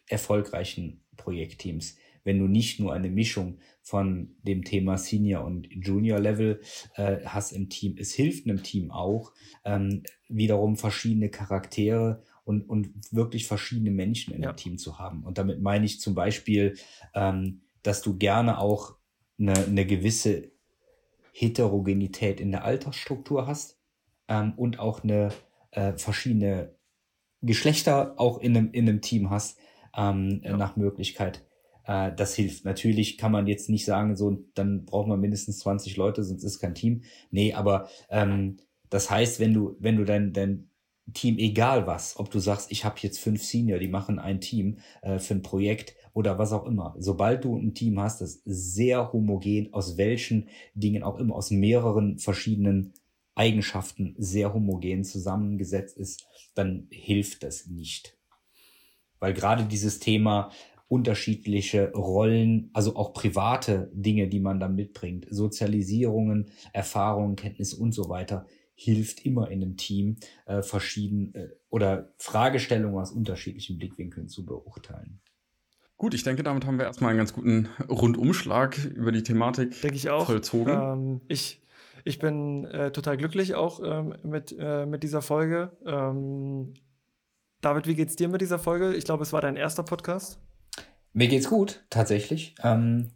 erfolgreichen Projektteams, wenn du nicht nur eine Mischung von dem Thema Senior und Junior Level äh, hast im Team. Es hilft einem Team auch, ähm, wiederum verschiedene Charaktere und, und wirklich verschiedene Menschen in ja. dem Team zu haben. Und damit meine ich zum Beispiel, ähm, dass du gerne auch eine, eine gewisse Heterogenität in der Altersstruktur hast ähm, und auch eine äh, verschiedene Geschlechter auch in einem, in einem Team hast, ähm, ja. nach Möglichkeit. Äh, das hilft. Natürlich kann man jetzt nicht sagen, so, dann braucht man mindestens 20 Leute, sonst ist kein Team. Nee, aber ähm, das heißt, wenn du, wenn du dein, dein Team, egal was, ob du sagst, ich habe jetzt fünf Senior, die machen ein Team äh, für ein Projekt oder was auch immer. Sobald du ein Team hast, das sehr homogen, aus welchen Dingen auch immer, aus mehreren verschiedenen Eigenschaften sehr homogen zusammengesetzt ist, dann hilft das nicht. Weil gerade dieses Thema unterschiedliche Rollen, also auch private Dinge, die man da mitbringt, Sozialisierungen, Erfahrungen, Kenntnisse und so weiter, hilft immer in einem Team, äh, verschieden äh, oder Fragestellungen aus unterschiedlichen Blickwinkeln zu beurteilen. Gut, ich denke, damit haben wir erstmal einen ganz guten Rundumschlag über die Thematik denke ich auch. vollzogen. Ähm, ich, ich bin äh, total glücklich auch ähm, mit, äh, mit dieser Folge. Ähm, David, wie geht's dir mit dieser Folge? Ich glaube, es war dein erster Podcast. Mir geht's gut, tatsächlich. Ähm,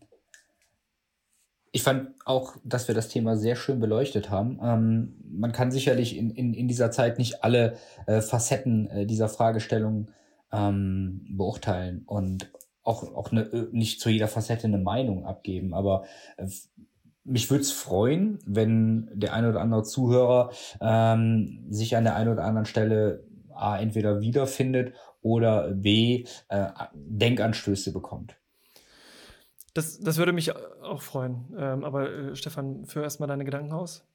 ich fand auch, dass wir das Thema sehr schön beleuchtet haben. Ähm, man kann sicherlich in, in, in dieser Zeit nicht alle äh, Facetten äh, dieser Fragestellung ähm, beurteilen und auch, auch eine, äh, nicht zu jeder Facette eine Meinung abgeben. Aber äh, mich würde es freuen, wenn der eine oder andere Zuhörer ähm, sich an der einen oder anderen Stelle A, entweder wiederfindet oder B, äh, Denkanstöße bekommt. Das, das würde mich auch freuen. Ähm, aber äh, Stefan, führ erstmal deine Gedanken aus.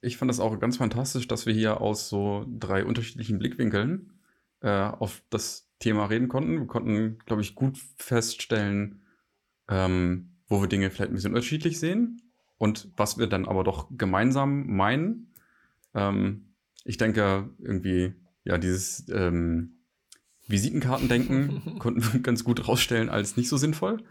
Ich fand das auch ganz fantastisch, dass wir hier aus so drei unterschiedlichen Blickwinkeln äh, auf das Thema reden konnten. Wir konnten, glaube ich, gut feststellen, ähm, wo wir Dinge vielleicht ein bisschen unterschiedlich sehen und was wir dann aber doch gemeinsam meinen. Ähm, ich denke, irgendwie, ja, dieses ähm, Visitenkartendenken *laughs* konnten wir ganz gut rausstellen als nicht so sinnvoll.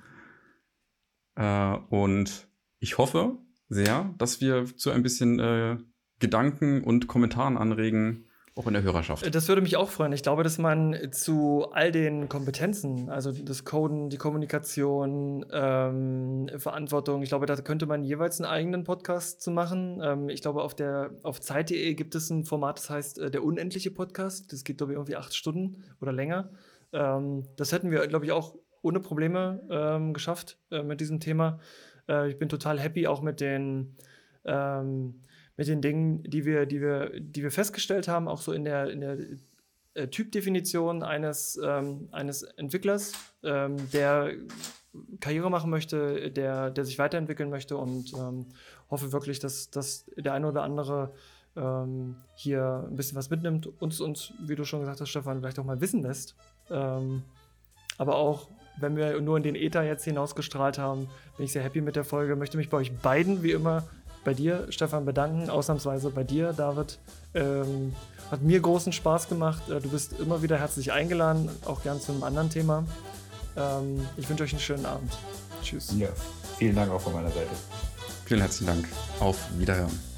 Äh, und ich hoffe sehr, dass wir zu ein bisschen äh, Gedanken und Kommentaren anregen, auch in der Hörerschaft. Das würde mich auch freuen. Ich glaube, dass man zu all den Kompetenzen, also das Coden, die Kommunikation, ähm, Verantwortung, ich glaube, da könnte man jeweils einen eigenen Podcast zu machen. Ähm, ich glaube, auf der auf Zeit.de gibt es ein Format, das heißt äh, der unendliche Podcast. Das geht, glaube ich, irgendwie acht Stunden oder länger. Ähm, das hätten wir, glaube ich, auch ohne Probleme ähm, geschafft äh, mit diesem Thema. Äh, ich bin total happy auch mit den ähm, mit den Dingen, die wir, die wir, die wir festgestellt haben, auch so in der, in der äh, Typdefinition eines, ähm, eines Entwicklers, ähm, der Karriere machen möchte, der, der sich weiterentwickeln möchte und ähm, hoffe wirklich, dass, dass der eine oder andere ähm, hier ein bisschen was mitnimmt, uns, uns, wie du schon gesagt hast, Stefan, vielleicht auch mal wissen lässt. Ähm, aber auch, wenn wir nur in den Ether jetzt hinausgestrahlt haben, bin ich sehr happy mit der Folge. Möchte mich bei euch beiden wie immer bei dir, Stefan, bedanken. Ausnahmsweise bei dir, David. Ähm, hat mir großen Spaß gemacht. Äh, du bist immer wieder herzlich eingeladen, auch gern zu einem anderen Thema. Ähm, ich wünsche euch einen schönen Abend. Tschüss. Ja, vielen Dank auch von meiner Seite. Vielen herzlichen Dank. Auf Wiederhören.